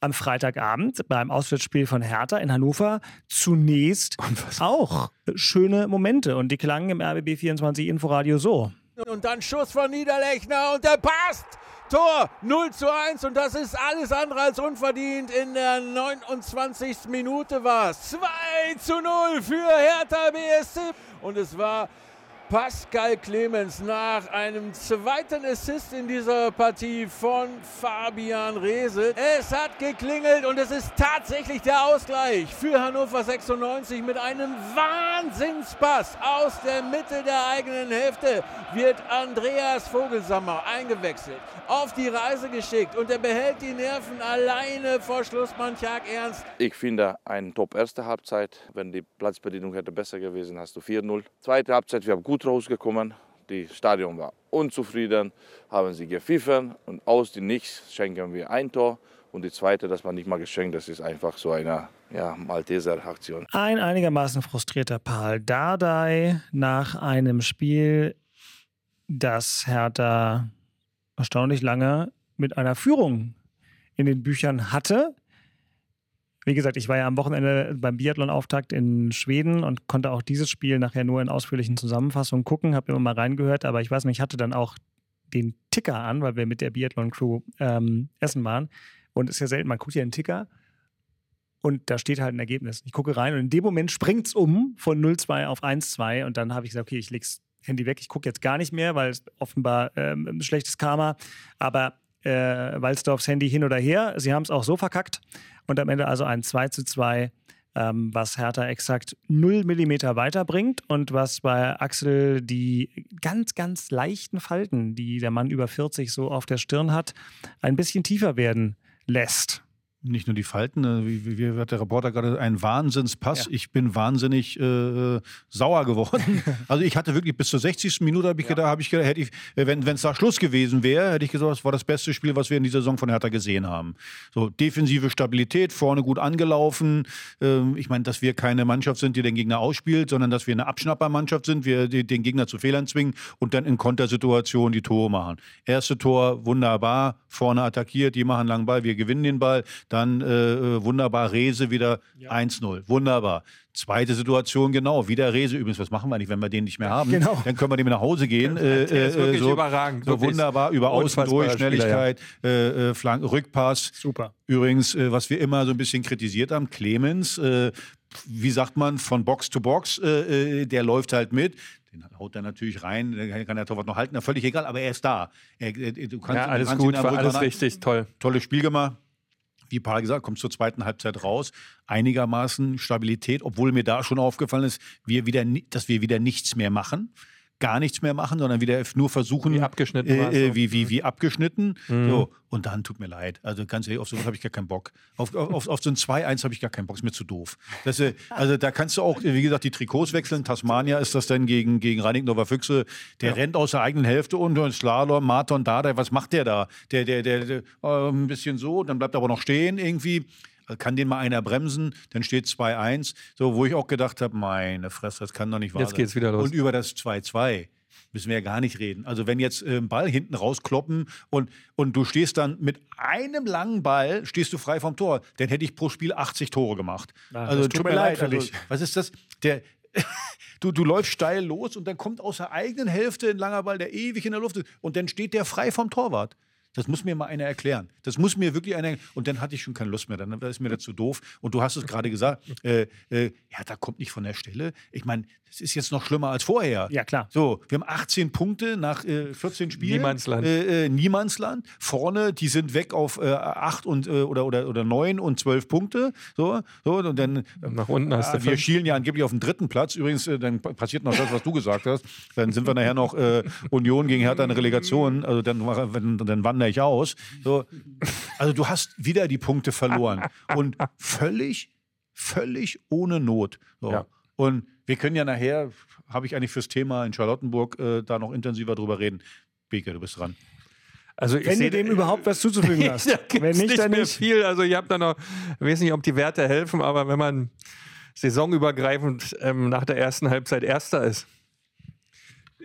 am Freitagabend beim Auswärtsspiel von Hertha in Hannover zunächst auch schöne Momente und die klangen im RBB 24 Inforadio so. Und dann Schuss von Niederlechner und der passt! Tor 0 zu 1 und das ist alles andere als unverdient. In der 29. Minute war es 2 zu 0 für Hertha BSC und es war Pascal Clemens nach einem zweiten Assist in dieser Partie von Fabian Rehse. Es hat geklingelt und es ist tatsächlich der Ausgleich für Hannover 96 mit einem Wahnsinnspass aus der Mitte der eigenen Hälfte wird Andreas Vogelsammer eingewechselt, auf die Reise geschickt und er behält die Nerven alleine vor Schlussmann Tjag Ernst. Ich finde eine top erste Halbzeit. Wenn die Platzbedienung hätte besser gewesen, hast du 4-0. Zweite Halbzeit, wir haben gut rausgekommen. Das Stadion war unzufrieden, haben sie gepfiffen und aus dem Nichts schenken wir ein Tor. Und die zweite, das war nicht mal geschenkt, das ist einfach so eine ja, Malteser Aktion. Ein einigermaßen frustrierter Paul Dardai nach einem Spiel, das Hertha erstaunlich lange mit einer Führung in den Büchern hatte. Wie gesagt, ich war ja am Wochenende beim Biathlon-Auftakt in Schweden und konnte auch dieses Spiel nachher nur in ausführlichen Zusammenfassungen gucken, habe immer mal reingehört, aber ich weiß nicht, ich hatte dann auch den Ticker an, weil wir mit der Biathlon-Crew ähm, essen waren. Und es ist ja selten, man guckt ja den Ticker und da steht halt ein Ergebnis. Ich gucke rein und in dem Moment springt es um von 0-2 auf 1-2 und dann habe ich gesagt, okay, ich leg's Handy weg, ich gucke jetzt gar nicht mehr, weil es offenbar ähm, schlechtes Karma, aber äh, Walsdorfs Handy hin oder her, sie haben es auch so verkackt und am Ende also ein 2 zu 2, ähm, was Hertha exakt 0 Millimeter weiterbringt und was bei Axel die ganz, ganz leichten Falten, die der Mann über 40 so auf der Stirn hat, ein bisschen tiefer werden lässt. Nicht nur die Falten, äh, wie, wie, hat der Reporter gerade ein Wahnsinnspass. Ja. Ich bin wahnsinnig äh, sauer geworden. [laughs] also ich hatte wirklich bis zur 60. Minute habe ich gedacht, habe ich gedacht, hätte ich, äh, wenn es da Schluss gewesen wäre, hätte ich gesagt, das war das beste Spiel, was wir in dieser Saison von Hertha gesehen haben. So defensive Stabilität, vorne gut angelaufen. Ähm, ich meine, dass wir keine Mannschaft sind, die den Gegner ausspielt, sondern dass wir eine Abschnappermannschaft sind, wir die, den Gegner zu Fehlern zwingen und dann in Kontersituationen die Tore machen. Erste Tor wunderbar, vorne attackiert, die machen langen Ball, wir gewinnen den Ball. Dann äh, wunderbar Rese wieder 1-0. Wunderbar. Zweite Situation, genau. Wieder Rese. Übrigens, was machen wir nicht, wenn wir den nicht mehr haben? Genau. Dann können wir dem nach Hause gehen. Äh, ist wirklich so, überragend, So wunderbar. Über Außen durch, Schnelligkeit, äh, äh, Flank Rückpass. Super. Übrigens, äh, was wir immer so ein bisschen kritisiert haben, Clemens, äh, wie sagt man, von Box zu Box, äh, äh, der läuft halt mit. Den haut er natürlich rein, kann der Torwart noch halten, völlig egal, aber er ist da. Er, er, du kannst, Ja, alles kannst gut, war alles richtig, toll. Tolles Spiel gemacht. Wie Paul gesagt, kommt zur zweiten Halbzeit raus. Einigermaßen Stabilität, obwohl mir da schon aufgefallen ist, wir wieder, dass wir wieder nichts mehr machen. Gar nichts mehr machen, sondern wieder nur versuchen. Wie abgeschnitten es Äh, so. äh, wie, wie, wie abgeschnitten. Mhm. So. Und dann tut mir leid. Also ganz ehrlich, auf sowas habe ich gar keinen Bock. Auf, auf, auf, so ein 2-1 habe ich gar keinen Bock. Ist mir zu doof. Das, äh, also da kannst du auch, wie gesagt, die Trikots wechseln. Tasmania ist das dann gegen, gegen Reinickendorfer Füchse. Der rennt aus der eigenen Hälfte und und Slalom, Marton, Dardai, was macht der da? Der, der, der, der äh, ein bisschen so, dann bleibt er aber noch stehen irgendwie. Also Kann den mal einer bremsen, dann steht 2-1. So, wo ich auch gedacht habe, meine Fresse, das kann doch nicht wahr Jetzt sein. geht's wieder los. Und über das 2-2 müssen wir ja gar nicht reden. Also wenn jetzt äh, ein Ball hinten rauskloppen und, und du stehst dann mit einem langen Ball, stehst du frei vom Tor, dann hätte ich pro Spiel 80 Tore gemacht. Ja, also das tut mir leid für also, dich. [laughs] Was ist das? Der, [laughs] du, du läufst steil los und dann kommt aus der eigenen Hälfte ein langer Ball, der ewig in der Luft ist und dann steht der frei vom Torwart. Das muss mir mal einer erklären. Das muss mir wirklich einer. Und dann hatte ich schon keine Lust mehr. Dann ist mir das zu doof. Und du hast es gerade gesagt. Äh, äh, ja, da kommt nicht von der Stelle. Ich meine, das ist jetzt noch schlimmer als vorher. Ja, klar. So, wir haben 18 Punkte nach äh, 14 Spielen. Niemandsland. Äh, äh, Niemandsland. Vorne, die sind weg auf äh, 8 und, äh, oder, oder, oder 9 und 12 Punkte. So, so und dann. Nach unten hast du Ah, wir fünf. schielen ja angeblich auf den dritten Platz. Übrigens, dann pa- passiert noch das, was du gesagt hast. Dann sind wir nachher noch Union gegen Hertha in Relegation. Also dann, mach- wenn- dann ich aus. So. Also du hast wieder die Punkte verloren. Und völlig, völlig ohne Not. So. Ja. Und wir können ja nachher, habe ich eigentlich fürs Thema in Charlottenburg äh, da noch intensiver drüber reden. Beke, du bist dran. Also ich Wenn du dem überhaupt was zuzufügen [laughs] hast. Wenn nicht, dann mehr nicht. viel. Also ich habe da noch, ich weiß nicht, ob die Werte helfen, aber wenn man saisonübergreifend ähm, nach der ersten Halbzeit Erster ist.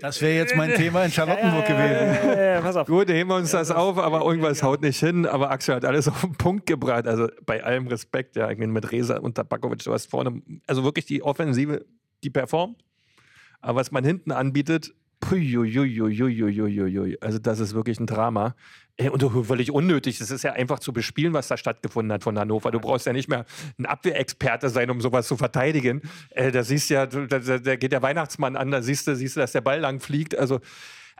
Das wäre jetzt mein Thema in Charlottenburg [laughs] gewesen. Äh, pass auf. Gut, heben wir uns das auf, aber irgendwas haut nicht hin. Aber Axel hat alles auf den Punkt gebracht. Also bei allem Respekt, ja, ich meine, mit Reza und Tabakovic, du hast vorne, also wirklich die Offensive, die performt. Aber was man hinten anbietet, also das ist wirklich ein Drama. Und völlig unnötig. Es ist ja einfach zu bespielen, was da stattgefunden hat von Hannover. Du brauchst ja nicht mehr ein Abwehrexperte sein, um sowas zu verteidigen. Äh, da siehst ja, da, da geht der Weihnachtsmann an, da siehst du, siehst du, dass der Ball lang fliegt. Also,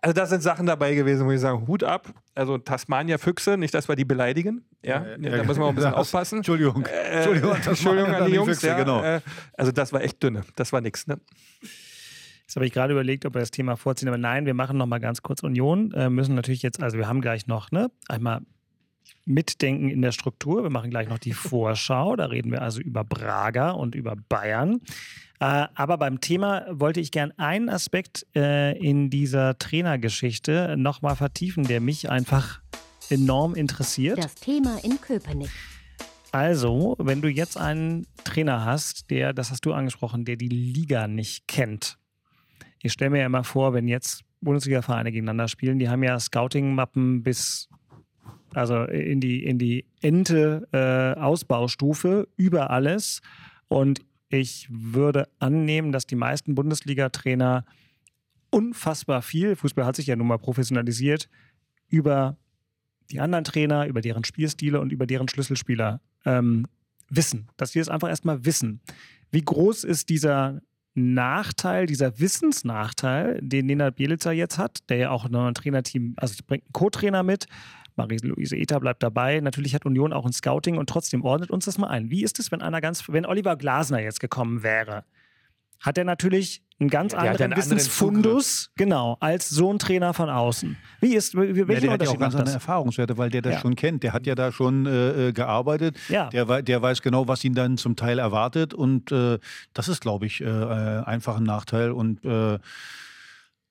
also da sind Sachen dabei gewesen, wo ich sage, Hut ab. Also Tasmania-Füchse, nicht, dass wir die beleidigen. Ja, Ja, da müssen wir auch ein bisschen ja, [laughs] aufpassen. Entschuldigung. Äh, Entschuldigung, das Entschuldigung an die Jungs. Füchse, ja, genau. äh, also das war echt dünne. Das war nix. Ne? Jetzt habe ich gerade überlegt, ob wir das Thema vorziehen, aber nein, wir machen noch mal ganz kurz Union. Äh, müssen natürlich jetzt, also wir haben gleich noch, ne, einmal mitdenken in der Struktur. Wir machen gleich noch die Vorschau. Da reden wir also über Braga und über Bayern. Äh, aber beim Thema wollte ich gern einen Aspekt äh, in dieser Trainergeschichte noch mal vertiefen, der mich einfach enorm interessiert. Das Thema in Köpenick. Also, wenn du jetzt einen Trainer hast, der, das hast du angesprochen, der die Liga nicht kennt. Ich stelle mir ja immer vor, wenn jetzt Bundesliga-Vereine gegeneinander spielen, die haben ja Scouting-Mappen bis also in die, in die Ente äh, Ausbaustufe über alles. Und ich würde annehmen, dass die meisten Bundesliga-Trainer unfassbar viel, Fußball hat sich ja nun mal professionalisiert, über die anderen Trainer, über deren Spielstile und über deren Schlüsselspieler ähm, wissen. Dass die das einfach erstmal wissen. Wie groß ist dieser Nachteil, dieser Wissensnachteil, den Nena Bielica jetzt hat, der ja auch ein Trainerteam, also bringt einen Co-Trainer mit, Marie-Louise Eta bleibt dabei. Natürlich hat Union auch ein Scouting und trotzdem ordnet uns das mal ein. Wie ist es, wenn einer ganz, wenn Oliver Glasner jetzt gekommen wäre? Hat er natürlich einen ganz Ja, anderen einen anderen Wissensfundus, genau, als so ein Trainer von außen. Wie ist, wie, Ja, welchen der hat ja auch Unterschied ganz andere? Erfahrungswerte, weil der das Ja. schon kennt. Der hat ja da schon äh, äh, gearbeitet. Ja. Der, der weiß genau, was ihn dann zum Teil erwartet. Und äh, das ist, glaube ich, äh, äh, einfach ein Nachteil. Und äh,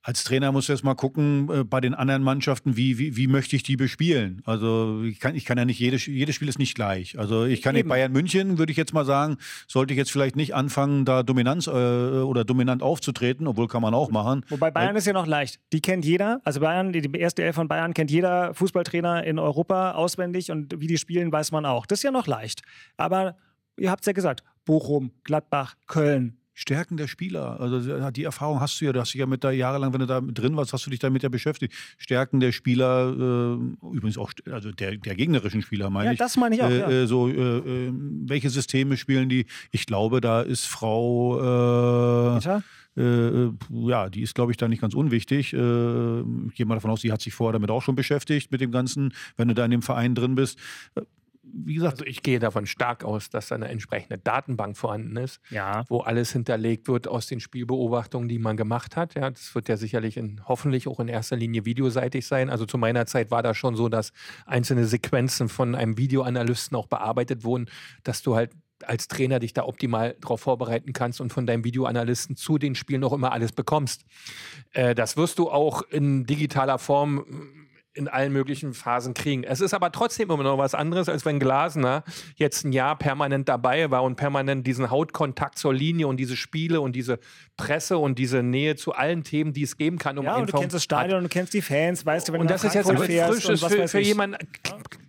als Trainer muss du jetzt mal gucken, äh, bei den anderen Mannschaften, wie, wie, wie möchte ich die bespielen? Also ich kann, ich kann ja nicht, jedes, jedes Spiel ist nicht gleich. Also ich kann nicht. Bayern München, würde ich jetzt mal sagen, sollte ich jetzt vielleicht nicht anfangen, da Dominanz äh, oder dominant aufzutreten, obwohl kann man auch machen. Wobei Bayern ist ja noch leicht. Die kennt jeder. Also Bayern, die, die erste Elf von Bayern kennt jeder Fußballtrainer in Europa auswendig und wie die spielen, weiß man auch. Das ist ja noch leicht. Aber ihr habt es ja gesagt, Bochum, Gladbach, Köln. Stärken der Spieler. Also die Erfahrung hast du ja. Du hast dich ja mit da jahrelang, wenn du da drin warst, hast du dich damit ja beschäftigt. Stärken der Spieler, äh, übrigens auch, also der, der gegnerischen Spieler, meine Ja, ich. das meine ich auch, Äh, ja. äh, so, äh, äh, welche Systeme spielen die? Ich glaube, da ist Frau. Äh, äh, äh, ja, die ist, glaube ich, da nicht ganz unwichtig. Äh, ich gehe mal davon aus, die hat sich vorher damit auch schon beschäftigt, mit dem Ganzen, wenn du da in dem Verein drin bist. Wie gesagt, Also ich gehe davon stark aus, dass da eine entsprechende Datenbank vorhanden ist, Ja. wo alles hinterlegt wird aus den Spielbeobachtungen, die man gemacht hat. Ja, das wird ja sicherlich in, hoffentlich auch in erster Linie videoseitig sein. Also zu meiner Zeit war das schon so, dass einzelne Sequenzen von einem Videoanalysten auch bearbeitet wurden, dass du halt als Trainer dich da optimal darauf vorbereiten kannst und von deinem Videoanalysten zu den Spielen auch immer alles bekommst. Äh, das wirst du auch in digitaler Form in allen möglichen Phasen kriegen. Es ist aber trotzdem immer noch was anderes, als wenn Glasner jetzt ein Jahr permanent dabei war und permanent diesen Hautkontakt zur Linie und diese Spiele und diese Presse und diese Nähe zu allen Themen, die es geben kann. Um Ja, und du kennst das Stadion und du kennst die Fans, weißt du, wenn Und du das ist jetzt und was für, für jemanden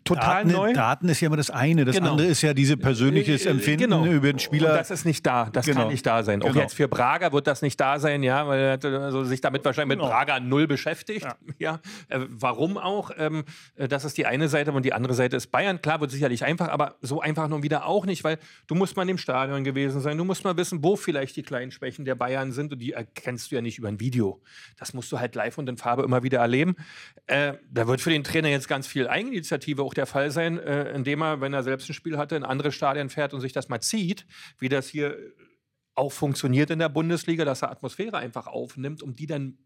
total Daten, neu. Daten ist ja immer das eine. Das Genau. andere ist ja diese persönliches Äh, äh, Empfinden genau. über den Spieler. Und das ist nicht da. Das Genau. kann nicht da sein. Auch Genau. jetzt für Braga wird das nicht da sein, ja, weil er also sich damit wahrscheinlich Genau. mit Braga null beschäftigt. Ja. Äh, warum auch? Ähm, äh, das ist die eine Seite und die andere Seite ist Bayern. Klar, wird sicherlich einfach, aber so einfach nun wieder auch nicht, weil du musst mal in dem Stadion gewesen sein. Du musst mal wissen, wo vielleicht die kleinen Schwächen der Bayern sind und die erkennst du ja nicht über ein Video. Das musst du halt live und in Farbe immer wieder erleben. Äh, da wird für den Trainer jetzt ganz viel Eigeninitiative auch der Fall sein, äh, indem er, wenn er selbst ein Spiel hatte, in andere Stadien fährt und sich das mal zieht, wie das hier auch funktioniert in der Bundesliga, dass er Atmosphäre einfach aufnimmt, um die dann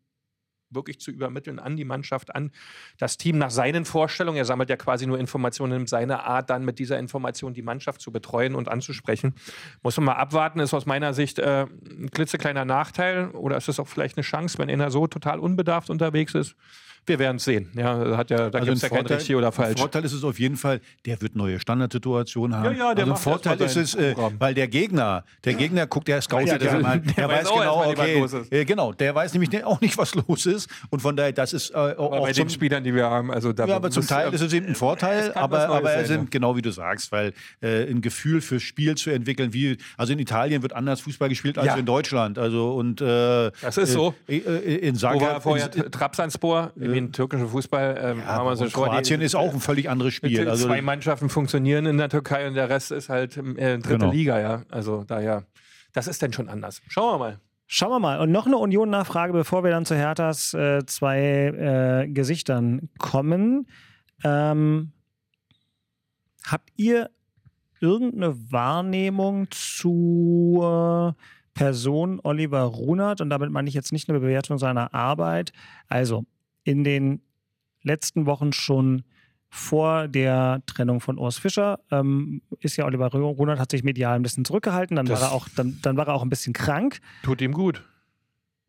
wirklich zu übermitteln an die Mannschaft, an das Team nach seinen Vorstellungen. Er sammelt ja quasi nur Informationen, nimmt seine Art dann mit dieser Information die Mannschaft zu betreuen und anzusprechen. Muss man mal abwarten, ist aus meiner Sicht äh, ein klitzekleiner Nachteil oder ist es auch vielleicht eine Chance, wenn einer so total unbedarft unterwegs ist? Wir werden es sehen. Ja, hat ja, da gibt es ja kein richtig oder Ein falsch. Vorteil ist es auf jeden Fall, der wird neue Standardsituationen haben. Ja, ja, der also Vorteil ist es, äh, weil der Gegner, der Gegner guckt, der scoutet Ja, ja, der- mal, der der, weiß weiß auch genau, okay, los ist. äh, genau, der weiß nämlich [laughs] auch nicht, was los ist und von daher, das ist äh, Aber auch bei zum, den Spielern, die wir haben, also da ja, aber zum Teil ist es eben ein Vorteil, aber, aber es sind genau wie du sagst, weil äh, ein Gefühl fürs Spiel zu entwickeln, wie also in Italien wird anders Fußball gespielt als in Deutschland, also und äh, Das ist so. äh, in Wo Zagreb, war vorher in, Trabzonspor? Ein türkischen Fußball. Ähm, Ja, haben wir so schon Kroatien die- ist auch ein völlig anderes Spiel. Also, zwei Mannschaften funktionieren in der Türkei und der Rest ist halt äh, dritte Genau. Liga, ja. Also daher, das ist dann schon anders. Schauen wir mal. Schauen wir mal. Und noch eine Union-Nachfrage, bevor wir dann zu Herthas äh, zwei äh, Gesichtern kommen. Ähm, habt ihr irgendeine Wahrnehmung zur Person Oliver Runert? Und damit meine ich jetzt nicht eine Bewertung seiner Arbeit. Also in den letzten Wochen schon vor der Trennung von Urs Fischer ähm, ist ja Oliver Runert hat sich medial ein bisschen zurückgehalten. Dann Das- war er auch dann, dann war er auch ein bisschen krank. Tut ihm gut,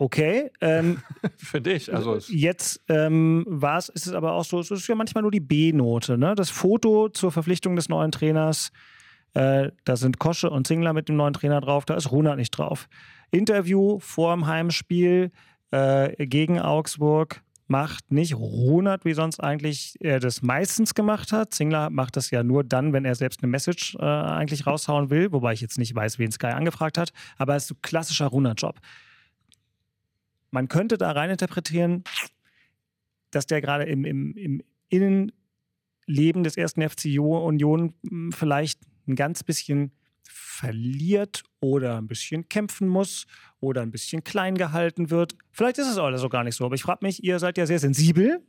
Okay. Ähm, [laughs] finde ich. Also jetzt ähm, war es, ist es aber auch so, es ist ja manchmal nur die B-Note. Ne? Das Foto zur Verpflichtung des neuen Trainers, äh, da sind Kosche und Zingler mit dem neuen Trainer drauf, da ist Runert nicht drauf. Interview vor dem Heimspiel äh, gegen Augsburg macht nicht Runert, wie sonst eigentlich er das meistens gemacht hat. Zingler macht das ja nur dann, wenn er selbst eine Message äh, eigentlich raushauen will, wobei ich jetzt nicht weiß, wen Sky angefragt hat. Aber es ist so klassischer Runert-Job man könnte da reininterpretieren, dass der gerade im, im, im Innenleben des ersten FC Union vielleicht ein ganz bisschen verliert oder ein bisschen kämpfen muss oder ein bisschen klein gehalten wird. Vielleicht ist es also gar nicht so, aber ich frage mich, ihr seid ja sehr sensibel.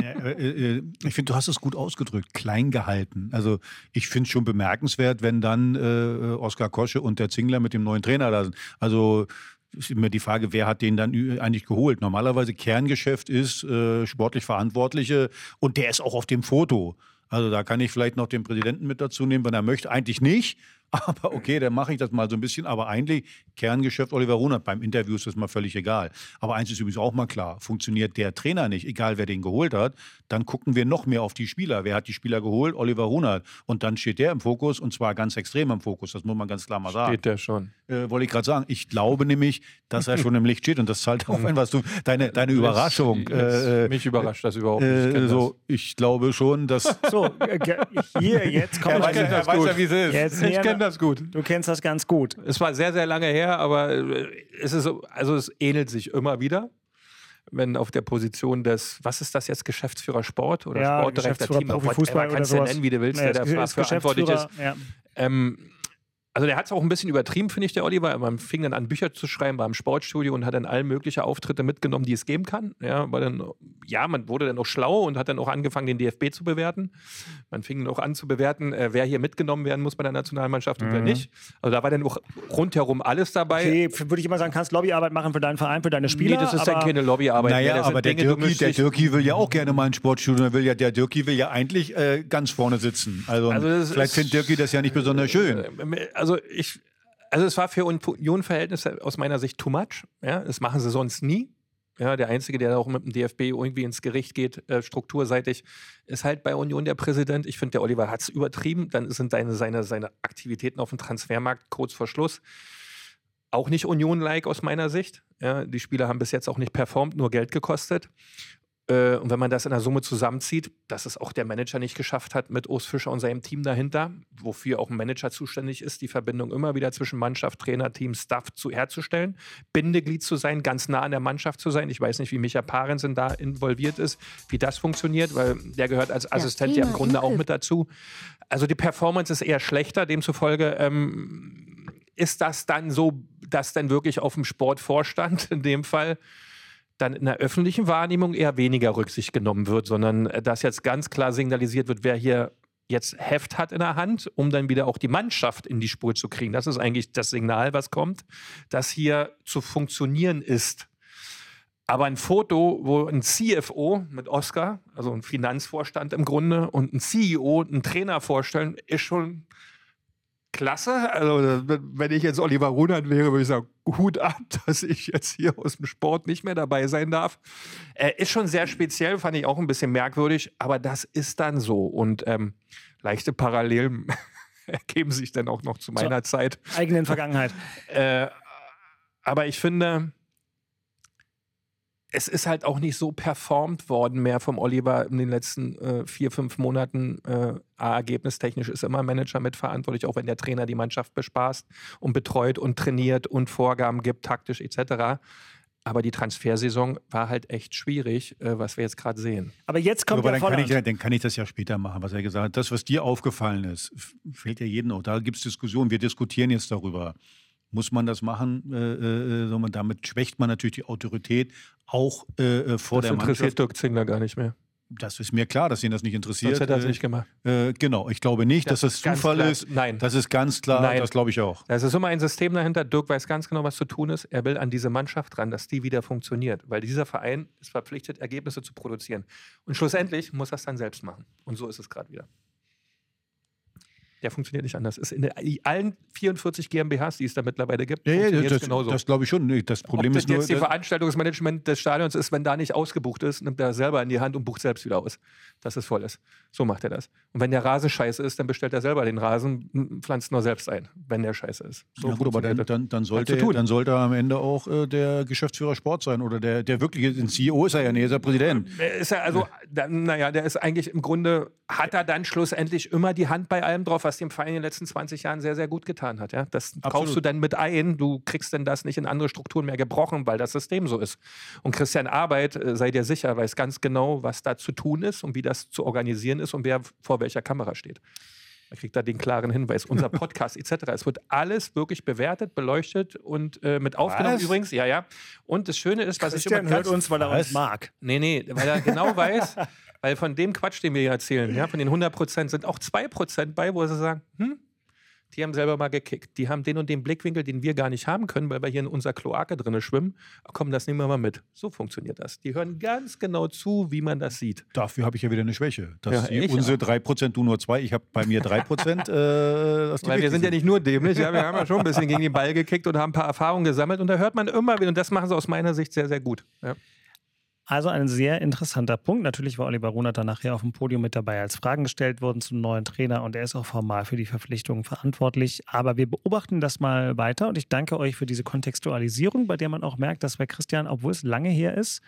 Ja, äh, äh, ich finde, du hast es gut ausgedrückt, klein gehalten. Also ich finde es schon bemerkenswert, wenn dann äh, Oskar Kosche und der Zingler mit dem neuen Trainer da sind. Also ist immer die Frage, wer hat den dann eigentlich geholt? Normalerweise Kerngeschäft ist äh, sportlich Verantwortliche und der ist auch auf dem Foto. Also da kann ich vielleicht noch den Präsidenten mit dazu nehmen, wenn er möchte. Eigentlich nicht. Aber okay, dann mache ich das mal so ein bisschen. Aber eigentlich Kerngeschäft Oliver Runert. Beim Interview ist das mal völlig egal. Aber eins ist übrigens auch mal klar. Funktioniert der Trainer nicht, egal wer den geholt hat, dann gucken wir noch mehr auf die Spieler. Wer hat die Spieler geholt? Oliver Runert. Und dann steht der im Fokus und zwar ganz extrem im Fokus. Das muss man ganz klar mal sagen. steht der schon. Äh, wollte ich gerade sagen. Ich glaube nämlich, dass er schon im Licht steht und das zahlt auf [laughs] ein, was du, deine, deine Überraschung. Äh, äh, Mich überrascht das überhaupt nicht. Ich äh, kenn so, ich glaube schon, dass So, äh, hier, jetzt [laughs] kommt Er weiß ja- er weiß ja, wie es ist. Jetzt Ich näher- kenne das gut. Du kennst das ganz gut. Es war sehr, sehr lange her, aber äh, es ist so- also es ähnelt sich immer wieder. Wenn auf der Position des, was ist das jetzt, Geschäftsführer Sport oder Ja, Sportdirektor Team, Profifußball whatever, oder kannst du nennen, wie du willst, Ja, der dafür ist verantwortlich ist. Ja. Ähm, also der hat es auch ein bisschen übertrieben, finde ich, der Oliver. Man fing dann an, Bücher zu schreiben, war im Sportstudio und hat dann all mögliche Auftritte mitgenommen, die es geben kann. Ja, war dann, ja, man wurde dann auch schlau und hat dann auch angefangen, den DFB zu bewerten. Man fing dann auch an zu bewerten, äh, wer hier mitgenommen werden muss bei der Nationalmannschaft und wer nicht. Also da war dann auch rundherum alles dabei. Mhm. Okay, würde ich immer sagen, kannst Lobbyarbeit machen für deinen Verein, für deine Spieler. Nee, das ist dann aber keine Lobbyarbeit mehr. Naja, sind aber der Dinge, du Dirki, mischst der dich- Dirki will ja auch gerne mal ein Sportstudio. Der, will ja, der Dirki will ja eigentlich äh, ganz vorne sitzen. Also, Also vielleicht ist- findet Dirki das ja nicht besonders schön. Äh, Also ich, also es war für Union-Verhältnisse aus meiner Sicht too much. Ja, das machen sie sonst nie. Ja, der Einzige, der auch mit dem DFB irgendwie ins Gericht geht, äh, strukturseitig, ist halt bei Union der Präsident. Ich finde, der Oliver hat es übertrieben. Dann sind seine, seine, seine Aktivitäten auf dem Transfermarkt kurz vor Schluss auch nicht Union-like aus meiner Sicht. Ja, die Spieler haben bis jetzt auch nicht performt, nur Geld gekostet. Äh, und wenn man das in der Summe zusammenzieht, dass es auch der Manager nicht geschafft hat mit Urs Fischer und seinem Team dahinter, wofür auch ein Manager zuständig ist, die Verbindung immer wieder zwischen Mannschaft, Trainer, Team, Staff zu, herzustellen, Bindeglied zu sein, ganz nah an der Mannschaft zu sein. Ich weiß nicht, wie Micha Parensen da involviert ist, wie das funktioniert, weil der gehört als Assistent ja im Thema Grunde auch mit dazu. Also die Performance ist eher schlechter, demzufolge ähm, ist das dann so, dass dann wirklich auf dem Sportvorstand in dem Fall dann in der öffentlichen Wahrnehmung eher weniger Rücksicht genommen wird, sondern äh, dass jetzt ganz klar signalisiert wird, wer hier jetzt Heft hat in der Hand, um dann wieder auch die Mannschaft in die Spur zu kriegen. Das ist eigentlich das Signal, was kommt, dass hier zu funktionieren ist. Aber ein Foto, wo ein CFO mit Oscar, also ein Finanzvorstand im Grunde, und ein CEO, einen Trainer vorstellen, ist schon klasse. Also, wenn ich jetzt Oliver Runert wäre, würde ich sagen, Hut ab, [laughs] dass ich jetzt hier aus dem Sport nicht mehr dabei sein darf. Äh, ist schon sehr speziell, fand ich auch ein bisschen merkwürdig, aber das ist dann so. Und ähm, leichte Parallelen [laughs] ergeben sich dann auch noch zu meiner Zeit. eigenen Vergangenheit. [laughs] Äh, aber ich finde, es ist halt auch nicht so performt worden mehr vom Oliver in den letzten äh, vier, fünf Monaten. Äh, ergebnistechnisch ist immer ein Manager mitverantwortlich, auch wenn der Trainer die Mannschaft bespaßt und betreut und trainiert und Vorgaben gibt, taktisch etc. Aber die Transfersaison war halt echt schwierig, äh, was wir jetzt gerade sehen. Aber jetzt kommt Aber ja dann kann, ich, dann kann ich das ja später machen, was er gesagt hat. Das, was dir aufgefallen ist, fehlt ja jedem auch. Da gibt es Diskussionen. Wir diskutieren jetzt darüber. Muss man das machen? Äh, äh, man, damit schwächt man natürlich die Autorität auch äh, äh, vor das der interessiert Mannschaft. Dirk Zingler gar nicht mehr. Das ist mir klar, dass ihn das nicht interessiert. Sonst hätte er es Äh, nicht gemacht. Äh, genau, ich glaube nicht, Das dass das Zufall klar. ist. Nein. Das ist ganz klar, Nein. das glaube ich auch. Da ist immer ein System dahinter. Dirk weiß ganz genau, was zu tun ist. Er will an diese Mannschaft ran, dass die wieder funktioniert. Weil dieser Verein ist verpflichtet, Ergebnisse zu produzieren. Und schlussendlich muss er es dann selbst machen. Und so ist es gerade wieder. Der funktioniert nicht anders. Ist in allen 44 GmbHs, die es da mittlerweile gibt, Ja, ja, funktioniert es das, genauso. das glaube ich schon. Das Problem Ob das ist nur, jetzt die Veranstaltungsmanagement des Stadions ist, wenn da nicht ausgebucht ist, nimmt er selber in die Hand und bucht selbst wieder aus, dass es voll ist. So macht er das. Und wenn der Rasen scheiße ist, dann bestellt er selber den Rasen, pflanzt nur selbst ein, wenn der scheiße ist. So ja, gut, aber dann, dann, dann, sollte, dann sollte er am Ende auch äh, der Geschäftsführer Sport sein oder der, der wirkliche CEO ist er ja, nee, ist er Präsident. Ist ja also, da, naja, der ist eigentlich im Grunde, hat er dann schlussendlich immer die Hand bei allem drauf, was dem Verein in den letzten 20 Jahren sehr, sehr gut getan hat. Ja? Das kaufst du dann mit ein, du kriegst denn das nicht in andere Strukturen mehr gebrochen, weil das System so ist. Und Christian Arbeit, äh, sei dir sicher, weiß ganz genau, was da zu tun ist und wie das zu organisieren ist und wer vor welcher Kamera steht. Da kriegt er den klaren Hinweis. Unser [laughs] Podcast etc. Es wird alles wirklich bewertet, beleuchtet und äh, mit aufgenommen Was? übrigens. Ja, ja. Und das Schöne ist, was ich Christian immer hört ganz uns, weil er uns mag. Nee, nee, weil er genau [laughs] weiß, weil von dem Quatsch, den wir hier erzählen, ja, von den 100 Prozent sind auch 2 Prozent bei, wo sie sagen, hm, die haben selber mal gekickt. Die haben den und den Blickwinkel, den wir gar nicht haben können, weil wir hier in unserer Kloake drinne schwimmen. Komm, das nehmen wir mal mit. So funktioniert das. Die hören ganz genau zu, wie man das sieht. Dafür habe ich ja wieder eine Schwäche. Das Ja, unsere 3%, du nur 2. Ich habe bei mir 3%. äh, das Weil wir sind ja nicht nur dämlich, ja, wir haben ja schon ein bisschen gegen den Ball gekickt und haben ein paar Erfahrungen gesammelt und da hört man immer wieder, und das machen sie aus meiner Sicht sehr, sehr gut. Ja. Also ein sehr interessanter Punkt. Natürlich war Oliver Runert dann nachher auf dem Podium mit dabei, als Fragen gestellt wurden zum neuen Trainer und er ist auch formal für die Verpflichtungen verantwortlich. Aber wir beobachten das mal weiter und ich danke euch für diese Kontextualisierung, bei der man auch merkt, dass bei Christian, obwohl es lange her ist,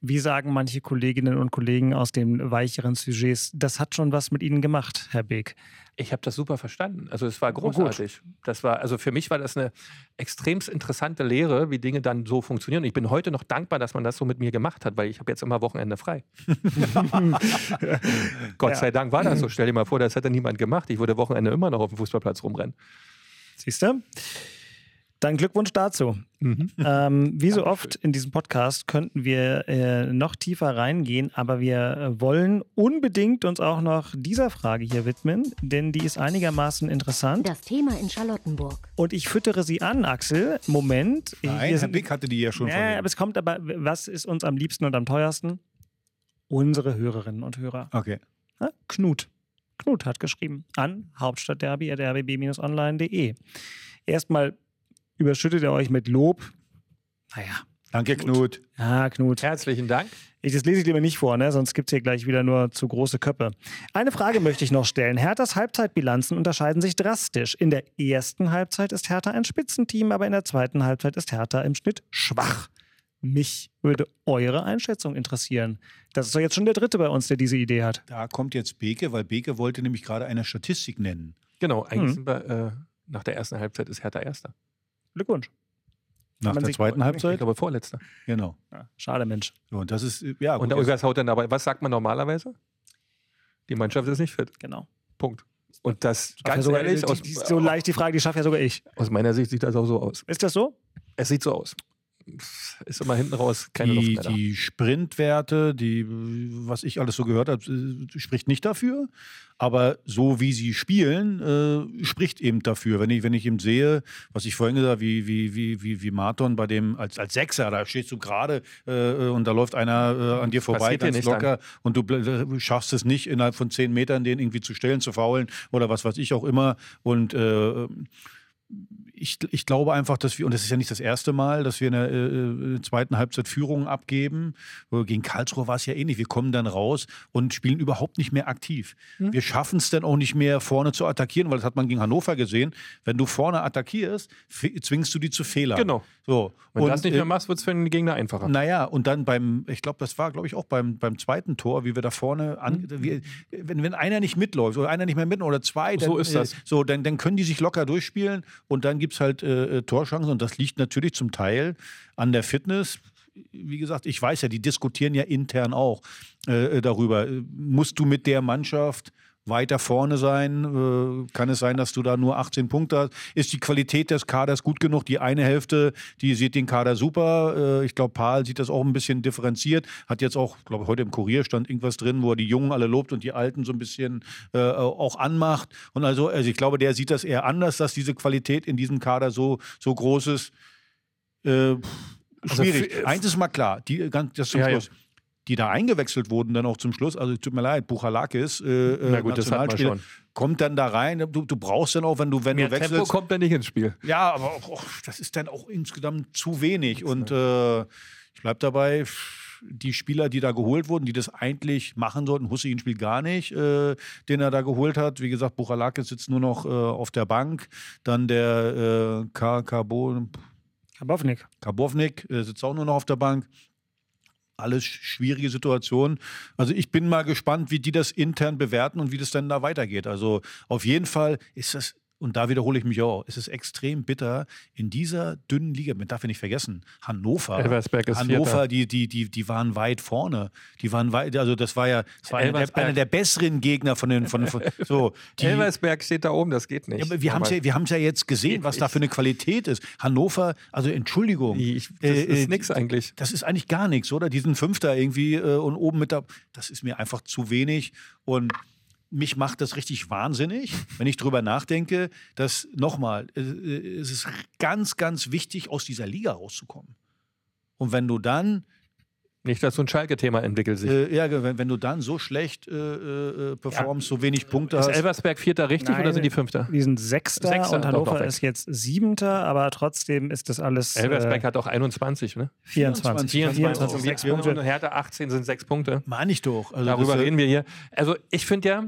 wie sagen manche Kolleginnen und Kollegen aus den weicheren Sujets, das hat schon was mit Ihnen gemacht, Herr Beek. Ich habe das super verstanden. Also es war großartig. Das war, also für mich war das eine extremst interessante Lehre, wie Dinge dann so funktionieren. Ich bin heute noch dankbar, dass man das so mit mir gemacht hat, weil ich habe jetzt immer Wochenende frei. [laughs] Gott sei Dank war das so. Stell dir mal vor, das hätte niemand gemacht. Ich würde Wochenende immer noch auf dem Fußballplatz rumrennen. Siehst du? Dann Glückwunsch dazu. Ähm, wie so oft in diesem Podcast könnten wir äh, noch tiefer reingehen, aber wir äh, wollen unbedingt uns auch noch dieser Frage hier widmen, denn die ist einigermaßen interessant. Das Thema in Charlottenburg. Und ich füttere sie an, Axel. Moment. Nein, Herr sind- Bick hatte die ja schon ja, aber es kommt aber, was ist uns am liebsten und am teuersten? Unsere Hörerinnen und Hörer. Okay. Ja, Knut. Knut hat geschrieben an hauptstadtderby.rbb-online.de. Erstmal überschüttet er euch mit Lob. Naja. Danke, Knut. Ja, Knut. Herzlichen Dank. Ich, das lese ich lieber nicht vor, ne? sonst gibt es hier gleich wieder nur zu große Köpfe. Eine Frage möchte ich noch stellen. Herthas Halbzeitbilanzen unterscheiden sich drastisch. In der ersten Halbzeit ist Hertha ein Spitzenteam, aber in der zweiten Halbzeit ist Hertha im Schnitt schwach. Mich würde eure Einschätzung interessieren. Das ist doch jetzt schon der dritte bei uns, der diese Idee hat. Da kommt jetzt Beke, weil Beke wollte nämlich gerade eine Statistik nennen. Genau, eigentlich Mhm. sind wir, äh, nach der ersten Halbzeit ist Hertha Erster. Glückwunsch. Nach der zweiten Ich Halbzeit? glaube, Vorletzter. Genau. Ja, schade, Mensch. So, und das ist, ja, Und gut, der jetzt- Ulgas haut dann dabei. Was sagt man normalerweise? Die Mannschaft ist nicht fit. Genau. Punkt. Und das, Schafft ja ganz sogar, ehrlich, die, aus, die, so leicht die Frage, die schaffe ja sogar ich. aus meiner Sicht sieht das auch so aus. Ist das so? Es sieht so aus. Ist immer hinten raus keine die, Luft mehr die Sprintwerte, die, was ich alles so gehört habe, äh, spricht nicht dafür. Aber so wie sie spielen, äh, spricht eben dafür. Wenn ich, wenn ich eben sehe, was ich vorhin gesagt habe, wie, wie, wie, wie, wie Marton bei dem, als, als Sechser, da stehst du gerade äh, und da läuft einer äh, an dir vorbei, ganz locker und du ble- schaffst es nicht, innerhalb von zehn Metern den irgendwie zu stellen, zu faulen oder was weiß ich auch immer. Und äh, ich, ich glaube einfach, dass wir, und das ist ja nicht das erste Mal, dass wir in der äh, äh, zweiten Halbzeit Führungen abgeben. Äh, Gegen Karlsruhe war es ja ähnlich. Wir kommen dann raus und spielen überhaupt nicht mehr aktiv. Hm. Wir schaffen es dann auch nicht mehr, vorne zu attackieren, weil das hat man gegen Hannover gesehen. Wenn du vorne attackierst, zwingst du die zu Fehlern. Genau. So. Wenn du das nicht mehr machst, wird es für den Gegner einfacher. naja, und dann beim, ich glaube, das war, glaube ich, auch beim, beim zweiten Tor, wie wir da vorne, an, Mhm. wir, wenn, wenn einer nicht mitläuft oder einer nicht mehr mit oder zwei, dann, So ist das. So, dann, dann können die sich locker durchspielen und dann gibt es halt äh, äh, Torchancen und das liegt natürlich zum Teil an der Fitness. Wie gesagt, ich weiß ja, die diskutieren ja intern auch äh, darüber. Musst du mit der Mannschaft weiter vorne sein? Äh, kann es sein, dass du da nur 18 Punkte hast? Ist die Qualität des Kaders gut genug? Die eine Hälfte, die sieht den Kader super. Äh, ich glaube, Paul sieht das auch ein bisschen differenziert. Hat jetzt auch, glaube heute im Kurier stand irgendwas drin, wo er die Jungen alle lobt und die Alten so ein bisschen äh, auch anmacht. Und also, also ich glaube, der sieht das eher anders, dass diese Qualität in diesem Kader so, so groß ist. Äh, Also schwierig. für- Eins ist mal klar, die, ganz, das zum Ja, ja. Die da eingewechselt wurden, dann auch zum Schluss, also tut mir leid, Buchalakis, äh, Na gut, das hat man schon. kommt dann da rein. Du, du brauchst dann auch, wenn du, wenn Mehr du Tempo wechselst. kommt da nicht ins Spiel. Ja, aber auch, auch, das ist dann auch insgesamt zu wenig. Und äh, ich bleibe dabei, die Spieler, die da geholt wurden, die das eigentlich machen sollten, Hussein spielt gar nicht, äh, den er da geholt hat. Wie gesagt, Buchalakis sitzt nur noch äh, auf der Bank. Dann der äh, Ka- Kabo, Kabovnik. Karbovnik äh, sitzt auch nur noch auf der Bank. Alles schwierige Situationen. Also ich bin mal gespannt, wie die das intern bewerten und wie das dann da weitergeht. Also auf jeden Fall ist das, und da wiederhole ich mich auch, es ist extrem bitter in dieser dünnen Liga. Man darf ja nicht vergessen, Hannover. Elversberg ist Hannover, Vierter. die, die, die, die waren weit vorne. Die waren weit, also das war ja das war einer der, einer der besseren Gegner von den, von, von so. Die, Elversberg steht da oben, das geht nicht. ja, aber wir haben es ja, wir ja jetzt gesehen, was da für eine Qualität ist. Hannover, also Entschuldigung. Ich, das Äh, ist äh, nix eigentlich. Das ist eigentlich gar nichts, oder? Diesen Fünfter irgendwie äh, und oben mit da. Das ist mir einfach zu wenig. Und mich macht das richtig wahnsinnig, wenn ich drüber nachdenke, dass nochmal, äh, äh, es ist ganz, ganz wichtig, aus dieser Liga rauszukommen. Und wenn du dann, Nicht, dass so ein Schalke-Thema entwickelt sich. äh, ja, wenn, wenn du dann so schlecht äh, äh, performst, so wenig Punkte ist hast. Elversberg Vierter richtig Nein. oder sind die Fünfter? Die sind Sechster, Sechster, und doch, Hannover doch weg. ist jetzt Siebter, aber trotzdem ist das alles Elversberg äh, hat auch 21, ne? 24. 24, 24, und sechs wir- Punkte. und Hertha 18 sind sechs Punkte. Meine ich doch. Also Darüber äh, reden wir hier. Also ich finde ja,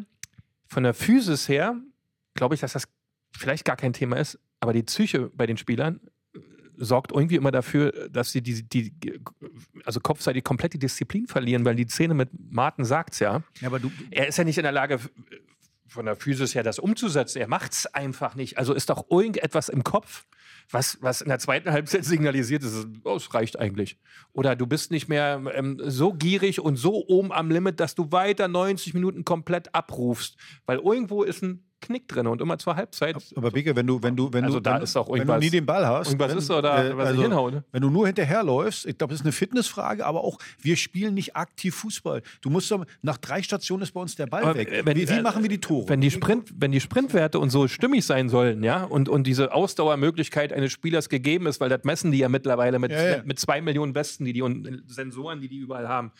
von der Physis her, glaube ich, dass das vielleicht gar kein Thema ist, aber die Psyche bei den Spielern äh, sorgt irgendwie immer dafür, dass sie die, die also kopfseitig komplett die Disziplin verlieren, weil die Szene mit Martin sagt's ja. Ja, aber du, Er ist ja nicht in der Lage, von der Physis her das umzusetzen. Er macht's einfach nicht. Also ist doch irgendetwas im Kopf, was, was in der zweiten Halbzeit signalisiert ist, oh, es reicht eigentlich. Oder du bist nicht mehr ähm, so gierig und so oben am Limit, dass du weiter 90 Minuten komplett abrufst. Weil irgendwo ist ein Knick drin und immer zur Halbzeit. aber Beke, wenn du, wenn du, wenn Also du, da wenn, ist auch wenn du nie den Ball hast, irgendwas wenn, ist da, da, was ich hinhau, ne? Wenn du nur hinterherläufst, ich glaube, das ist eine Fitnessfrage, aber auch wir spielen nicht aktiv Fußball. Du musst doch, nach drei Stationen ist bei uns der Ball Aber, weg. äh, wenn- wie wie äh, machen wir die Tore? Wenn die, Sprint, wenn die Sprintwerte und so stimmig sein sollen, ja, und, und diese Ausdauermöglichkeit eines Spielers gegeben ist, weil das messen die ja mittlerweile mit, Ja, ja. mit zwei Millionen Westen, die die und Sensoren, die die überall haben.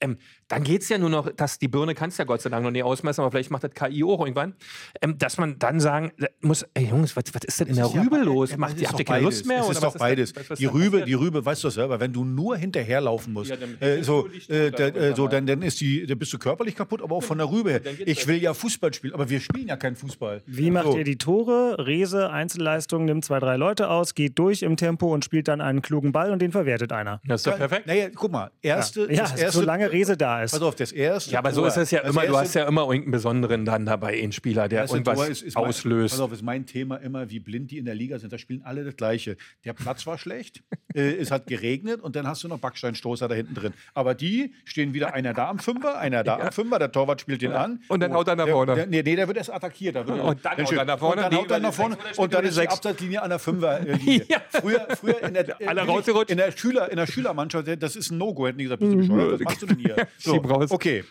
Ähm, dann geht es ja nur noch, dass die Birne kannst ja Gott sei Dank noch nicht ausmessen, aber vielleicht macht das KI auch irgendwann, ähm, dass man dann sagen äh, muss, ey Jungs, was, was ist denn in der ist ja Rübe be- los? ja, Macht, ihr, ist habt ihr doch keine beides. Lust mehr? Es oder ist was doch beides. denn- was- was die Rübe, die Rübe, weißt du selber, wenn du nur hinterherlaufen musst, Ja, dann- äh, so, bist du äh, nicht da, gut, äh, so dann- dann, dann ist die, dann bist du körperlich kaputt, aber auch von der Rübe her. Ich will ja Fußball spielen, aber wir spielen ja keinen Fußball. Wie macht so. ihr die Tore? Rese, Einzelleistung, nimmt zwei, drei Leute aus, geht durch im Tempo und spielt dann einen klugen Ball und den verwertet einer. Das ist doch perfekt. Naja, guck mal, erste, Ja, das erste solange Rese da ist. Pass auf, das erste. Ja, aber so Tor- ist es ja das immer, du erste- hast ja immer irgendeinen Besonderen dann dabei, einen Spieler, der erste irgendwas Tor ist, ist mein, auslöst. Pass auf, ist mein Thema immer, wie blind die in der Liga sind. Da spielen alle das Gleiche. Der Platz war schlecht, [laughs] äh, es hat geregnet und dann hast du noch Backsteinstoßer da hinten drin. Aber die stehen wieder einer da am Fünfer, einer da [laughs] am Fünfer, der Torwart spielt den an. Und dann haut er nach der, vorne. Der, nee, nee, der wird erst attackiert. Da wird Und dann haut steht- er nach vorne, Und dann haut er nach vorne und dann ist die? Abseitslinie an der Fünferlinie. [laughs] Ja. Früher, früher in der, in der, Schüler, in der Schülermannschaft, das ist ein No-Go. Hätten die gesagt, bist du bescheuert? Was machst du denn hier? So, okay.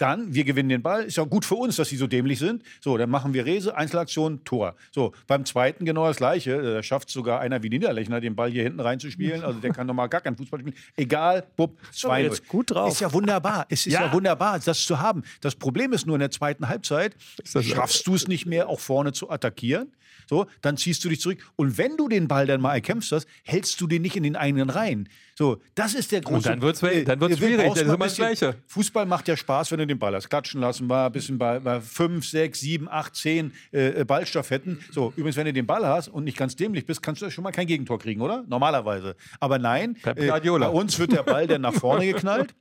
Dann, wir gewinnen den Ball. Ist ja gut für uns, dass sie so dämlich sind. So, dann machen wir Rese, Einzelaktion, Tor. So, beim zweiten genau das Gleiche. Da schafft sogar einer wie Niederlechner, den Ball hier hinten reinzuspielen. Also der kann normal gar keinen Fußball spielen. Egal, bupp, 2 jetzt gut drauf. Ist ja wunderbar. Es ist ja. Ja. wunderbar, das zu haben. Das Problem ist nur in der zweiten Halbzeit, schaffst du es nicht mehr, auch vorne zu attackieren. So, dann ziehst du dich zurück. Und wenn du den Ball dann mal erkämpft hast, hältst du den nicht in den eigenen Reihen. So, das ist der große. dann wird's we- äh, dann wird's wir schwierig. Das ist immer das Gleiche. Fußball macht ja Spaß, wenn du den Ball hast. Klatschen lassen, mal ein bisschen bei, bei fünf, sechs, sieben, acht, zehn äh, Ballstaffetten. So, übrigens, wenn du den Ball hast und nicht ganz dämlich bist, kannst du schon mal kein Gegentor kriegen, oder? Normalerweise. Aber nein, äh, bei uns wird der Ball dann nach vorne [laughs] geknallt,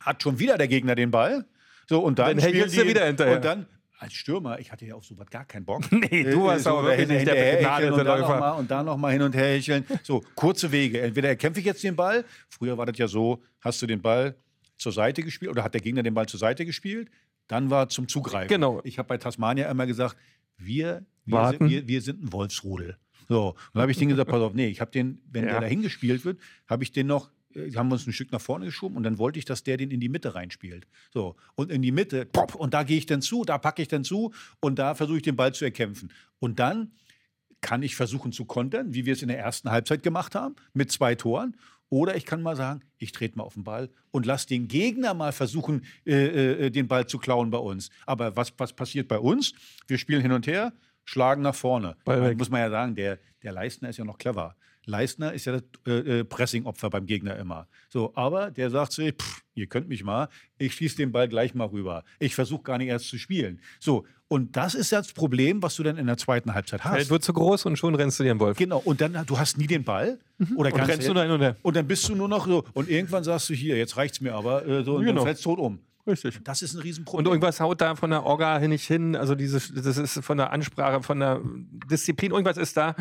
hat schon wieder der Gegner den Ball. So, und dann, Dann die, du wieder hinterher. Und dann als Stürmer, ich hatte ja auf sowas gar keinen Bock. [laughs] Nee, du warst aber wirklich nicht der begnadete da Läufer. noch Und da nochmal hin und her hecheln. So, kurze Wege. Entweder kämpfe ich jetzt den Ball. Früher war das ja so, hast du den Ball zur Seite gespielt oder hat der Gegner den Ball zur Seite gespielt, dann war zum Zugreifen. Genau. Ich habe bei Tasmania immer gesagt, wir, wir, sind, wir, wir sind ein Wolfsrudel. So, und dann habe ich denen gesagt, pass auf, nee, ich habe den, wenn Ja. der dahin gespielt wird, habe ich den noch, haben wir uns ein Stück nach vorne geschoben und dann wollte ich, dass der den in die Mitte reinspielt. So, und in die Mitte, pop, und da gehe ich dann zu, da packe ich dann zu und da versuche ich den Ball zu erkämpfen. Und dann kann ich versuchen zu kontern, wie wir es in der ersten Halbzeit gemacht haben, mit zwei Toren. Oder ich kann mal sagen, ich trete mal auf den Ball und lasse den Gegner mal versuchen, äh, äh, den Ball zu klauen bei uns. Aber was, was passiert bei uns? Wir spielen hin und her, schlagen nach vorne. Muss man ja sagen, der, der Leistner ist ja noch clever. Leistner ist ja das äh, äh, Pressing-Opfer beim Gegner immer. So, aber der sagt sich, pff, ihr könnt mich mal, ich schieße den Ball gleich mal rüber. Ich versuche gar nicht erst zu spielen. So, und das ist das Problem, was du dann in der zweiten Halbzeit hast. Feld wird zu groß und schon rennst du dir den Wolf. Genau, und dann du hast nie den Ball. Oder Und ganz rennst du da hin und her. Und dann bist du nur noch so. Und irgendwann sagst du hier, jetzt reicht's mir aber. Äh, so, und Genau. dann fällst tot um. Richtig. Das ist ein Und Riesenproblem. irgendwas haut da von der Orga hin nicht hin. Also dieses, das ist von der Ansprache, von der Disziplin, irgendwas ist da.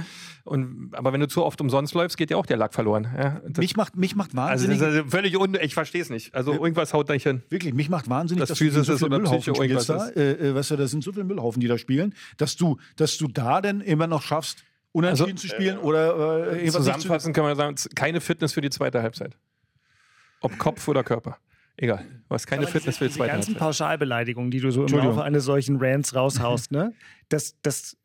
Und, aber wenn du zu oft umsonst läufst, geht ja auch der Lack verloren. Ja, mich, macht, mich macht also wahnsinnig. ist also völlig un ich verstehe es nicht. Also irgendwas haut da nicht hin. Wirklich, mich macht wahnsinnig, Das dass du Physis so ist viele oder Müllhaufen spielst da. Äh, äh, weißt du, das sind so viele Müllhaufen, die da spielen, dass du, dass du da dann immer noch schaffst, unentschieden Also, zu spielen oder äh, nicht zu- Zusammenfassend kann man sagen, keine Fitness für die zweite Halbzeit. Ob Kopf oder Körper. Egal. Du hast keine Fitness für die ganzen. Pauschalbeleidigungen, die du so im. Laufe eines solchen Rants raushaust, ne? [laughs] Das, das,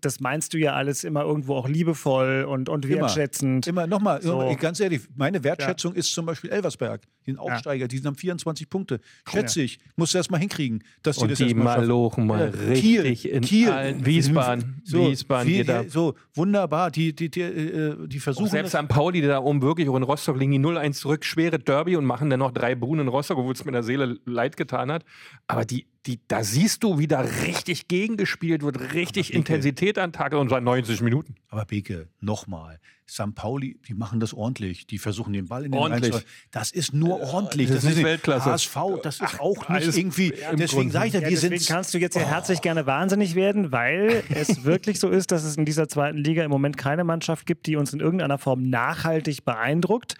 das meinst du ja alles immer irgendwo auch liebevoll und, und Immer. wertschätzend. Immer nochmal, So. ganz ehrlich, meine Wertschätzung ist zum Beispiel Elversberg, den Ja. Aufsteiger, die haben 24 Punkte. Schätze ich, musst du erst mal hinkriegen, dass die Und das die erst mal schaffen. malochen mal Ja, richtig in Kiel, allen- Wiesbaden, so, Wiesbaden, viel, jeder. so wunderbar, die, die, die, äh, die Auch versuchen selbst das- am Pauli, die da oben wirklich, auch in Rostock liegen die 0-1 zurück, schwere Derby und machen dann noch drei Buhnen in Rostock, obwohl es mir in der Seele leid getan hat. Aber die, die, da siehst du, wie da richtig gegengespielt wird, richtig Beke- Intensität an Tag und seit 90 Minuten. Aber Beke, nochmal, St. Pauli, die machen das ordentlich. Die versuchen den Ball in den Ordentlich. reinzuhalten. Das ist nur ordentlich. das ist nicht Weltklasse. HSV, das ist auch alles nicht irgendwie. Deswegen sage ich ja, Ja, wir deswegen sind. kannst du jetzt hier herzlich gerne wahnsinnig werden, weil [laughs] es wirklich so ist, dass es in dieser zweiten Liga im Moment keine Mannschaft gibt, die uns in irgendeiner Form nachhaltig beeindruckt.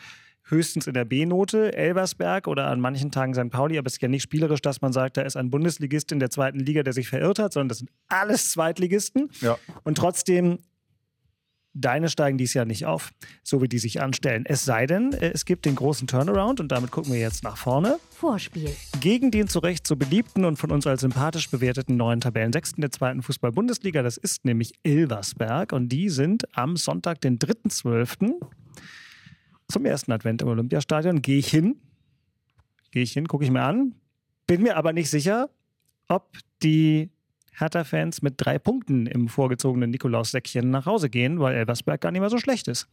Höchstens in der B-Note, Elversberg oder an manchen Tagen St. Pauli, aber es ist ja nicht spielerisch, dass man sagt, da ist ein Bundesligist in der zweiten Liga, der sich verirrt hat, sondern das sind alles Zweitligisten. Ja. Und trotzdem, deine steigen dies Jahr nicht auf, so wie die sich anstellen. Es sei denn, äh, es gibt den großen Turnaround und damit gucken wir jetzt nach vorne Vorspiel. gegen den zu Recht so beliebten und von uns als sympathisch bewerteten neuen Tabellensechsten der zweiten Fußball-Bundesliga. Das ist nämlich Ilversberg und die sind am Sonntag, den 3.12. zum ersten Advent im Olympiastadion. Gehe ich hin, gehe ich hin, gucke ich mir an, bin mir aber nicht sicher, ob die Hertha-Fans mit drei Punkten im vorgezogenen Nikolaussäckchen nach Hause gehen, weil Elversberg gar nicht mehr so schlecht ist.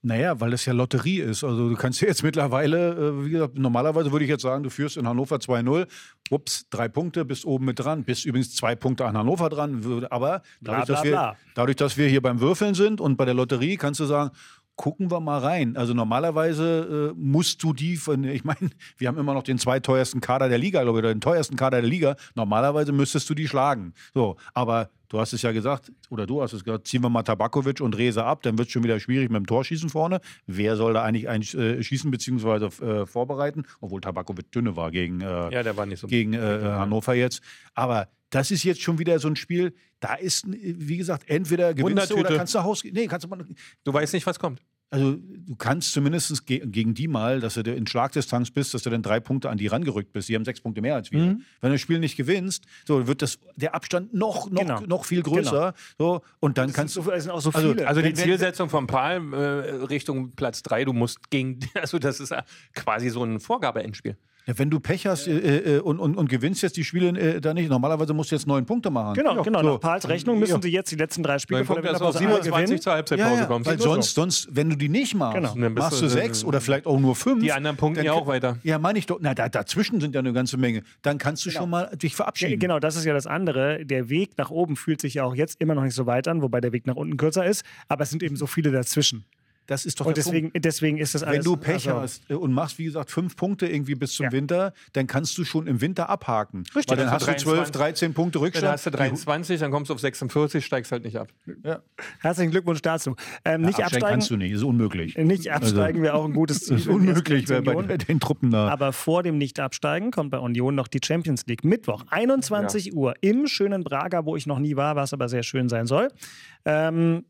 Naja, weil es ja Lotterie ist. Also du kannst ja [laughs] jetzt mittlerweile, äh, wie gesagt, normalerweise würde ich jetzt sagen, du führst in Hannover 2-0. Ups, drei Punkte, bist oben mit dran, bist übrigens zwei Punkte an Hannover dran. Aber Bla, dadurch, bla, dass wir, bla. dadurch, dass wir hier beim Würfeln sind und bei der Lotterie, kannst du sagen, gucken wir mal rein. Also normalerweise äh, musst du die von, ich meine, wir haben immer noch den zweiteuersten Kader der Liga, glaube ich, oder den teuersten Kader der Liga. Normalerweise müsstest du die schlagen. So, aber du hast es ja gesagt, oder du hast es gesagt, ziehen wir mal Tabakovic und Reza ab, dann wird es schon wieder schwierig mit dem Torschießen vorne. Wer soll da eigentlich ein, äh, schießen bzw. Äh, vorbereiten? Obwohl Tabakovic dünne war gegen, äh, Ja, der war nicht so. gegen äh, Hannover jetzt. Aber das ist jetzt schon wieder so ein Spiel, da ist, wie gesagt, entweder gewinnst du oder kannst du nach Hause gehen. Nee, kannst du mal, Du weißt nicht, was kommt. Also du kannst zumindest ge gegen die mal, dass du in Schlagdistanz bist, dass du dann drei Punkte an die rangerückt bist. Die haben sechs Punkte mehr als wir. Mhm. Wenn du das Spiel nicht gewinnst, so wird das, der Abstand noch, noch, Genau. noch viel größer. So, und dann kannst du. Es sind auch so Also- viele. Also die Wenn- Zielsetzung von Palm äh, Richtung Platz 3, du musst gegen, [laughs] also das ist quasi so ein Vorgabe-Endspiel. Ja, wenn du Pech hast äh, äh, und, und, und gewinnst jetzt die Spiele äh, da nicht, normalerweise musst du jetzt neun Punkte machen. Genau, Ja, genau. so. Nach Pals Rechnung müssen Ja. sie jetzt die letzten drei Spiele kommt der Winterpause alle 27 gewinnen. zur Halbzeitpause Ja, ja, kommst. weil Nur so. sonst, sonst, wenn du die nicht machst, Genau. Machst du- sechs oder vielleicht auch nur fünf. Die anderen punkten ja auch weiter. Ja, meine ich doch. Na, da, dazwischen sind ja eine ganze Menge. Dann kannst du schon mal dich Ja, verabschieden. genau, das ist ja das andere. Der Weg nach oben fühlt sich ja auch jetzt immer noch nicht so weit an, wobei der Weg nach unten kürzer ist. Aber es sind eben so viele dazwischen. Das ist doch Und der deswegen, deswegen ist das alles. Wenn du Pech also, hast äh, und machst, wie gesagt, fünf Punkte irgendwie bis zum Ja. Winter, dann kannst du schon im Winter abhaken. Richtig. Weil dann Also hast du 12, 23. 13 Punkte Dann Rückstand. hast du 23, dann kommst du auf 46, steigst halt nicht ab. Ja. Herzlichen Glückwunsch dazu. Ähm, nicht Absteigen absteigen. kannst du nicht, ist unmöglich. Nicht absteigen wäre auch ein gutes [laughs] Ziel. Das ist unmöglich bei Union. den Truppen da. Aber vor dem Nicht-Absteigen kommt bei Union noch die Champions League. Mittwoch, 21 Uhr im schönen Braga, wo ich noch nie war, was aber sehr schön sein soll. Ähm,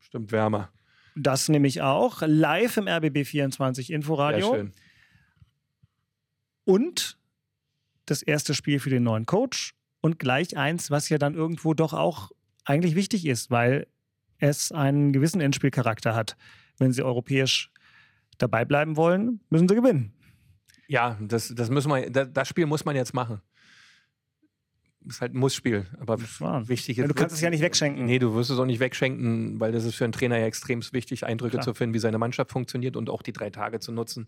Stimmt, wärmer. Das nehme ich auch. Live im RBB 24 Sehr Inforadio. schön. Und das erste Spiel für den neuen Coach. Und gleich eins, was ja dann irgendwo doch auch eigentlich wichtig ist, weil es einen gewissen Endspielcharakter hat. Wenn sie europäisch dabei bleiben wollen, müssen sie gewinnen. Ja, das, das, müssen wir, das Spiel muss man jetzt machen. Ist halt ein Muss-Spiel. Aber wichtig Ja, ist. du kannst es ja nicht wegschenken. Nee, du wirst es auch nicht wegschenken, weil das ist für einen Trainer ja extrem wichtig, Eindrücke Klar. zu finden, wie seine Mannschaft funktioniert und auch die drei Tage zu nutzen.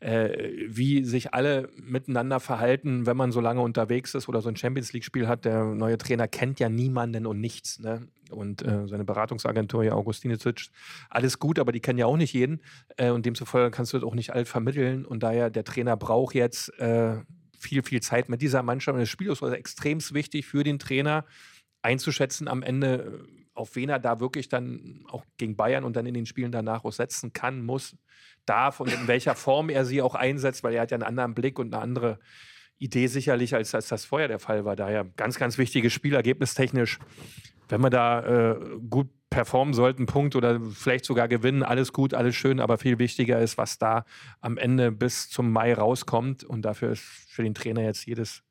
Äh, wie sich alle miteinander verhalten, wenn man so lange unterwegs ist oder so ein Champions League-Spiel hat. Der neue Trainer kennt ja niemanden und nichts. Ne? Und äh, seine Beratungsagentur, ja, Augustinicic, alles gut, aber die kennen ja auch nicht jeden. Äh, und demzufolge kannst du das auch nicht alt vermitteln. Und daher, der Trainer braucht jetzt äh, viel, viel Zeit mit dieser Mannschaft. Und das Spiel ist also extrem wichtig für den Trainer einzuschätzen am Ende, äh, auf wen er da wirklich dann auch gegen Bayern und dann in den Spielen danach auch setzen kann, muss, darf und in welcher Form er sie auch einsetzt, weil er hat ja einen anderen Blick und eine andere Idee sicherlich, als, als das vorher der Fall war. Daher ganz, ganz wichtiges Spiel, ergebnistechnisch. Wenn wir da äh, gut performen sollten, Punkt oder vielleicht sogar gewinnen, alles gut, alles schön, aber viel wichtiger ist, was da am Ende bis zum Mai rauskommt. Und dafür ist für den Trainer jetzt jedes,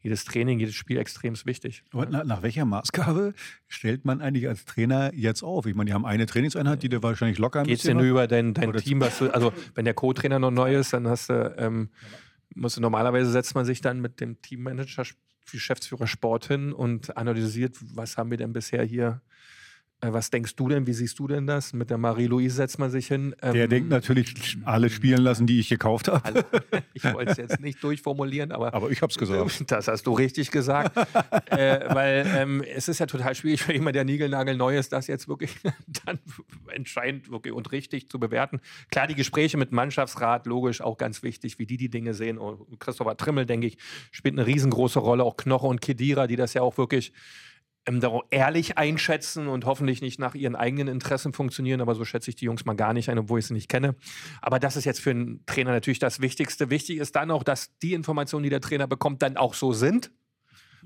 jedes Training, jedes Spiel extrem wichtig. Aber nach, nach welcher Maßgabe stellt man eigentlich als Trainer jetzt auf? Ich meine, die haben eine Trainingseinheit, die du wahrscheinlich locker ein Geht es bisschen dir nur noch- über dein, dein Team, was du, also wenn der Co-Trainer noch neu ist, dann hast du, ähm, musst du normalerweise setzt man sich dann mit dem Teammanager, Geschäftsführer Sport hin und analysiert, was haben wir denn bisher hier, was denkst du denn, wie siehst du denn das? Mit der Marie-Louise setzt man sich hin. ähm, Der denkt natürlich, alle spielen lassen, die ich gekauft habe. [laughs] ich wollte es jetzt nicht durchformulieren, aber Aber ich habe es gesagt. [laughs] das hast du richtig gesagt. [laughs] äh, weil ähm, es ist ja total schwierig für jemand, der Nigelnagel neu ist, das jetzt wirklich dann entscheidend wirklich und richtig zu bewerten. Klar, die Gespräche mit Mannschaftsrat, logisch auch ganz wichtig, wie die die Dinge sehen. Und Christopher Trimmel, denke ich, spielt eine riesengroße Rolle. Auch Knoche und Kedira, die das ja auch wirklich ähm, ehrlich einschätzen und hoffentlich nicht nach ihren eigenen Interessen funktionieren, aber so schätze ich die Jungs mal gar nicht ein, obwohl ich sie nicht kenne. Aber das ist jetzt für einen Trainer natürlich das Wichtigste. Wichtig ist dann auch, dass die Informationen, die der Trainer bekommt, dann auch so sind.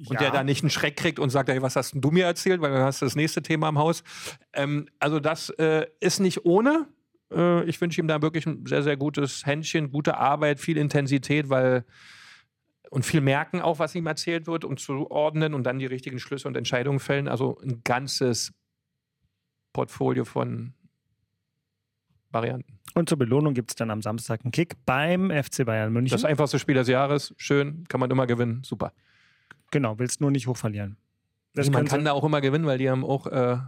Und der da nicht einen Schreck kriegt und sagt, hey, was hast denn du mir erzählt, weil dann hast du das nächste Thema am Haus. Ähm, also das äh, ist nicht ohne. Äh, ich wünsche ihm da wirklich ein sehr, sehr gutes Händchen, gute Arbeit, viel Intensität, weil und viel merken auch, was ihm erzählt wird, um zu ordnen und dann die richtigen Schlüsse und Entscheidungen fällen. Also ein ganzes Portfolio von Varianten. Und zur Belohnung gibt es dann am Samstag einen Kick beim FC Bayern München. Das einfachste Spiel des Jahres, schön, kann man immer gewinnen, super. genau, willst nur nicht hoch verlieren. Das man kann da auch immer gewinnen, weil die haben auch, äh,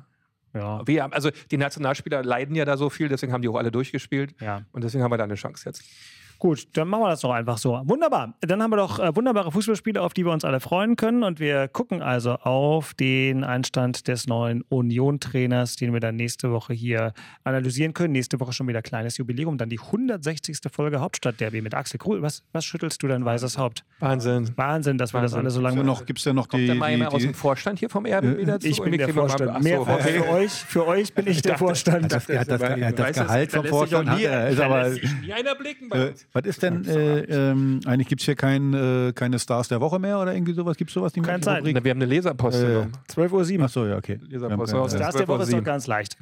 ja, wir haben, also die Nationalspieler leiden ja da so viel, deswegen haben die auch alle durchgespielt ja. und deswegen haben wir da eine Chance jetzt. Gut, dann machen wir das doch einfach so. Wunderbar. Dann haben wir doch äh, wunderbare Fußballspiele, auf die wir uns alle freuen können. Und wir gucken also auf den Einstand des neuen Union-Trainers, den wir dann nächste Woche hier analysieren können. Nächste Woche schon wieder kleines Jubiläum. Dann die 160. Folge Hauptstadt-Derby mit Axel Krul. Was, was schüttelst du dein weißes Haupt? Wahnsinn. Wahnsinn, dass wir das alle so lange Gibt es noch, gibt's denn noch Kommt die, der jemand aus dem Vorstand hier vom RBB dazu? Ich bin der Vorstand. So, Mehrfach okay. für euch. Für euch bin ich der Vorstand. das, Gehalt vom Vorstand hat er. Ist aber, sich nie einer blicken bei äh, uns. Was ist denn, äh, ähm, eigentlich gibt es hier kein, äh, keine Stars der Woche mehr oder irgendwie sowas? Gibt es sowas? Keine Zeit. Na, Wir haben eine Leserpost. 12.07 Uhr. Achso, ja, okay. Leserpost Wir haben aus. keine- Stars der Woche ist doch ganz leicht.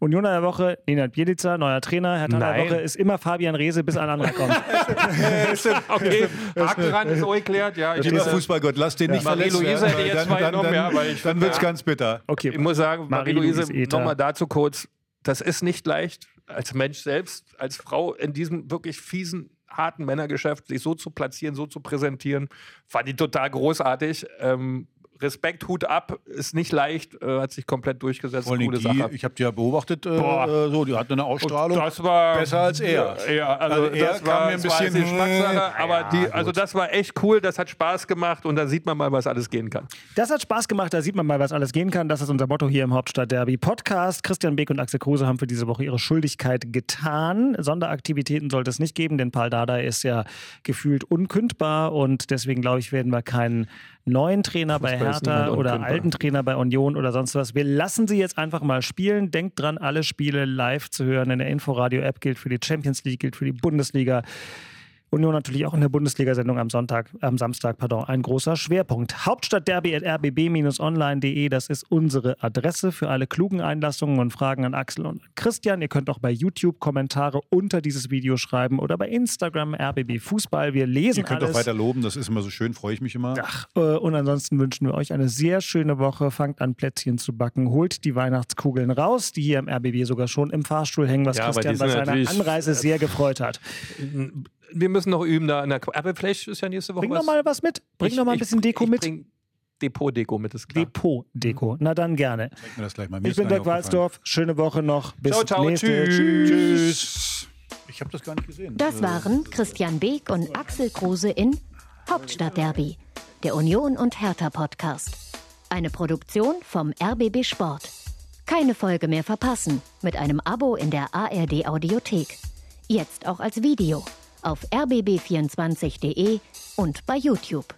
Unioner der Woche, Nenad Bielica, neuer Trainer. Herr der Nein. Woche ist immer Fabian Rehse, bis ein anderer kommt. [laughs] okay, Haken ran, ist auch geklärt. Ja, ich, Lieber äh, Fußballgott, lass den nicht Marie-Louise verletzt werden, hätte jetzt zwei dann, genommen, dann, ja, dann, weil ich dann finde, wird es ja. ganz bitter. Okay, Ich muss sagen, Marie-Louise Ether. nochmal dazu kurz, das ist nicht leicht, als Mensch selbst, als Frau in diesem wirklich fiesen, harten Männergeschäft, sich so zu platzieren, so zu präsentieren, fand ich total großartig. Ähm, Respekt, Hut ab, ist nicht leicht, äh, hat sich komplett durchgesetzt. Vor allem Coole die, Sache. ich habe die ja beobachtet, äh, Boah. äh, so, die hatte eine Ausstrahlung Das war besser als er. Ja, also, Also er das kam war, mir ein bisschen, die Geschmackssache, äh, aber ja, die, also gut. das war echt cool, das hat Spaß gemacht und da sieht man mal, was alles gehen kann. Das hat Spaß gemacht, da sieht man mal, was alles gehen kann. Das ist unser Motto hier im Hauptstadt-Derby Podcast. Christian Beck und Axel Kruse haben für diese Woche ihre Schuldigkeit getan. Sonderaktivitäten sollte es nicht geben, denn Paul Dada ist ja gefühlt unkündbar und deswegen glaube ich, werden wir keinen neuen Trainer bei Fußball ist Hertha oder alten Trainer bei Union oder sonst was. Wir lassen sie jetzt einfach mal spielen. Denkt dran, alle Spiele live zu hören in der Inforadio-App gilt für die Champions League, gilt für die Bundesliga. Union natürlich auch in der Bundesliga-Sendung am Sonntag, am Samstag, pardon, ein großer Schwerpunkt. Hauptstadtderby at rbb-online.de, das ist unsere Adresse für alle klugen Einlassungen und Fragen an Axel und Christian. Ihr könnt auch bei YouTube Kommentare unter dieses Video schreiben oder bei Instagram rbb Fußball. Wir lesen Ihr könnt alles. auch weiter loben, das ist immer so schön, freue ich mich immer. Ach, äh, und ansonsten wünschen wir euch eine sehr schöne Woche. Fangt an, Plätzchen zu backen. Holt die Weihnachtskugeln raus, die hier im RBB sogar schon im Fahrstuhl hängen, was Ja, Christian bei seiner Anreise sehr gefreut hat. Wir müssen noch üben da in der Aber vielleicht ist ja nächste Woche Bring was. noch mal was mit. Bring Ich- noch mal ein ich- bisschen Deko ich mit. bring Depot-Deko mit, ist klar. Depot-Deko. Na dann gerne. Zeig mir das gleich mal. Mir Ich bin Dirk. Walzdorf. Schöne Woche noch. Bis Ciao, ciao, nächste. tschüss. Tschüss. Ich habe das gar nicht gesehen. Das waren Christian Beek und Axel Kruse in Hauptstadtderby, der Union und Hertha Podcast. Eine Produktion vom RBB Sport. Keine Folge mehr verpassen mit einem Abo in der ARD Audiothek. Jetzt auch als Video auf rbb24.de und bei YouTube.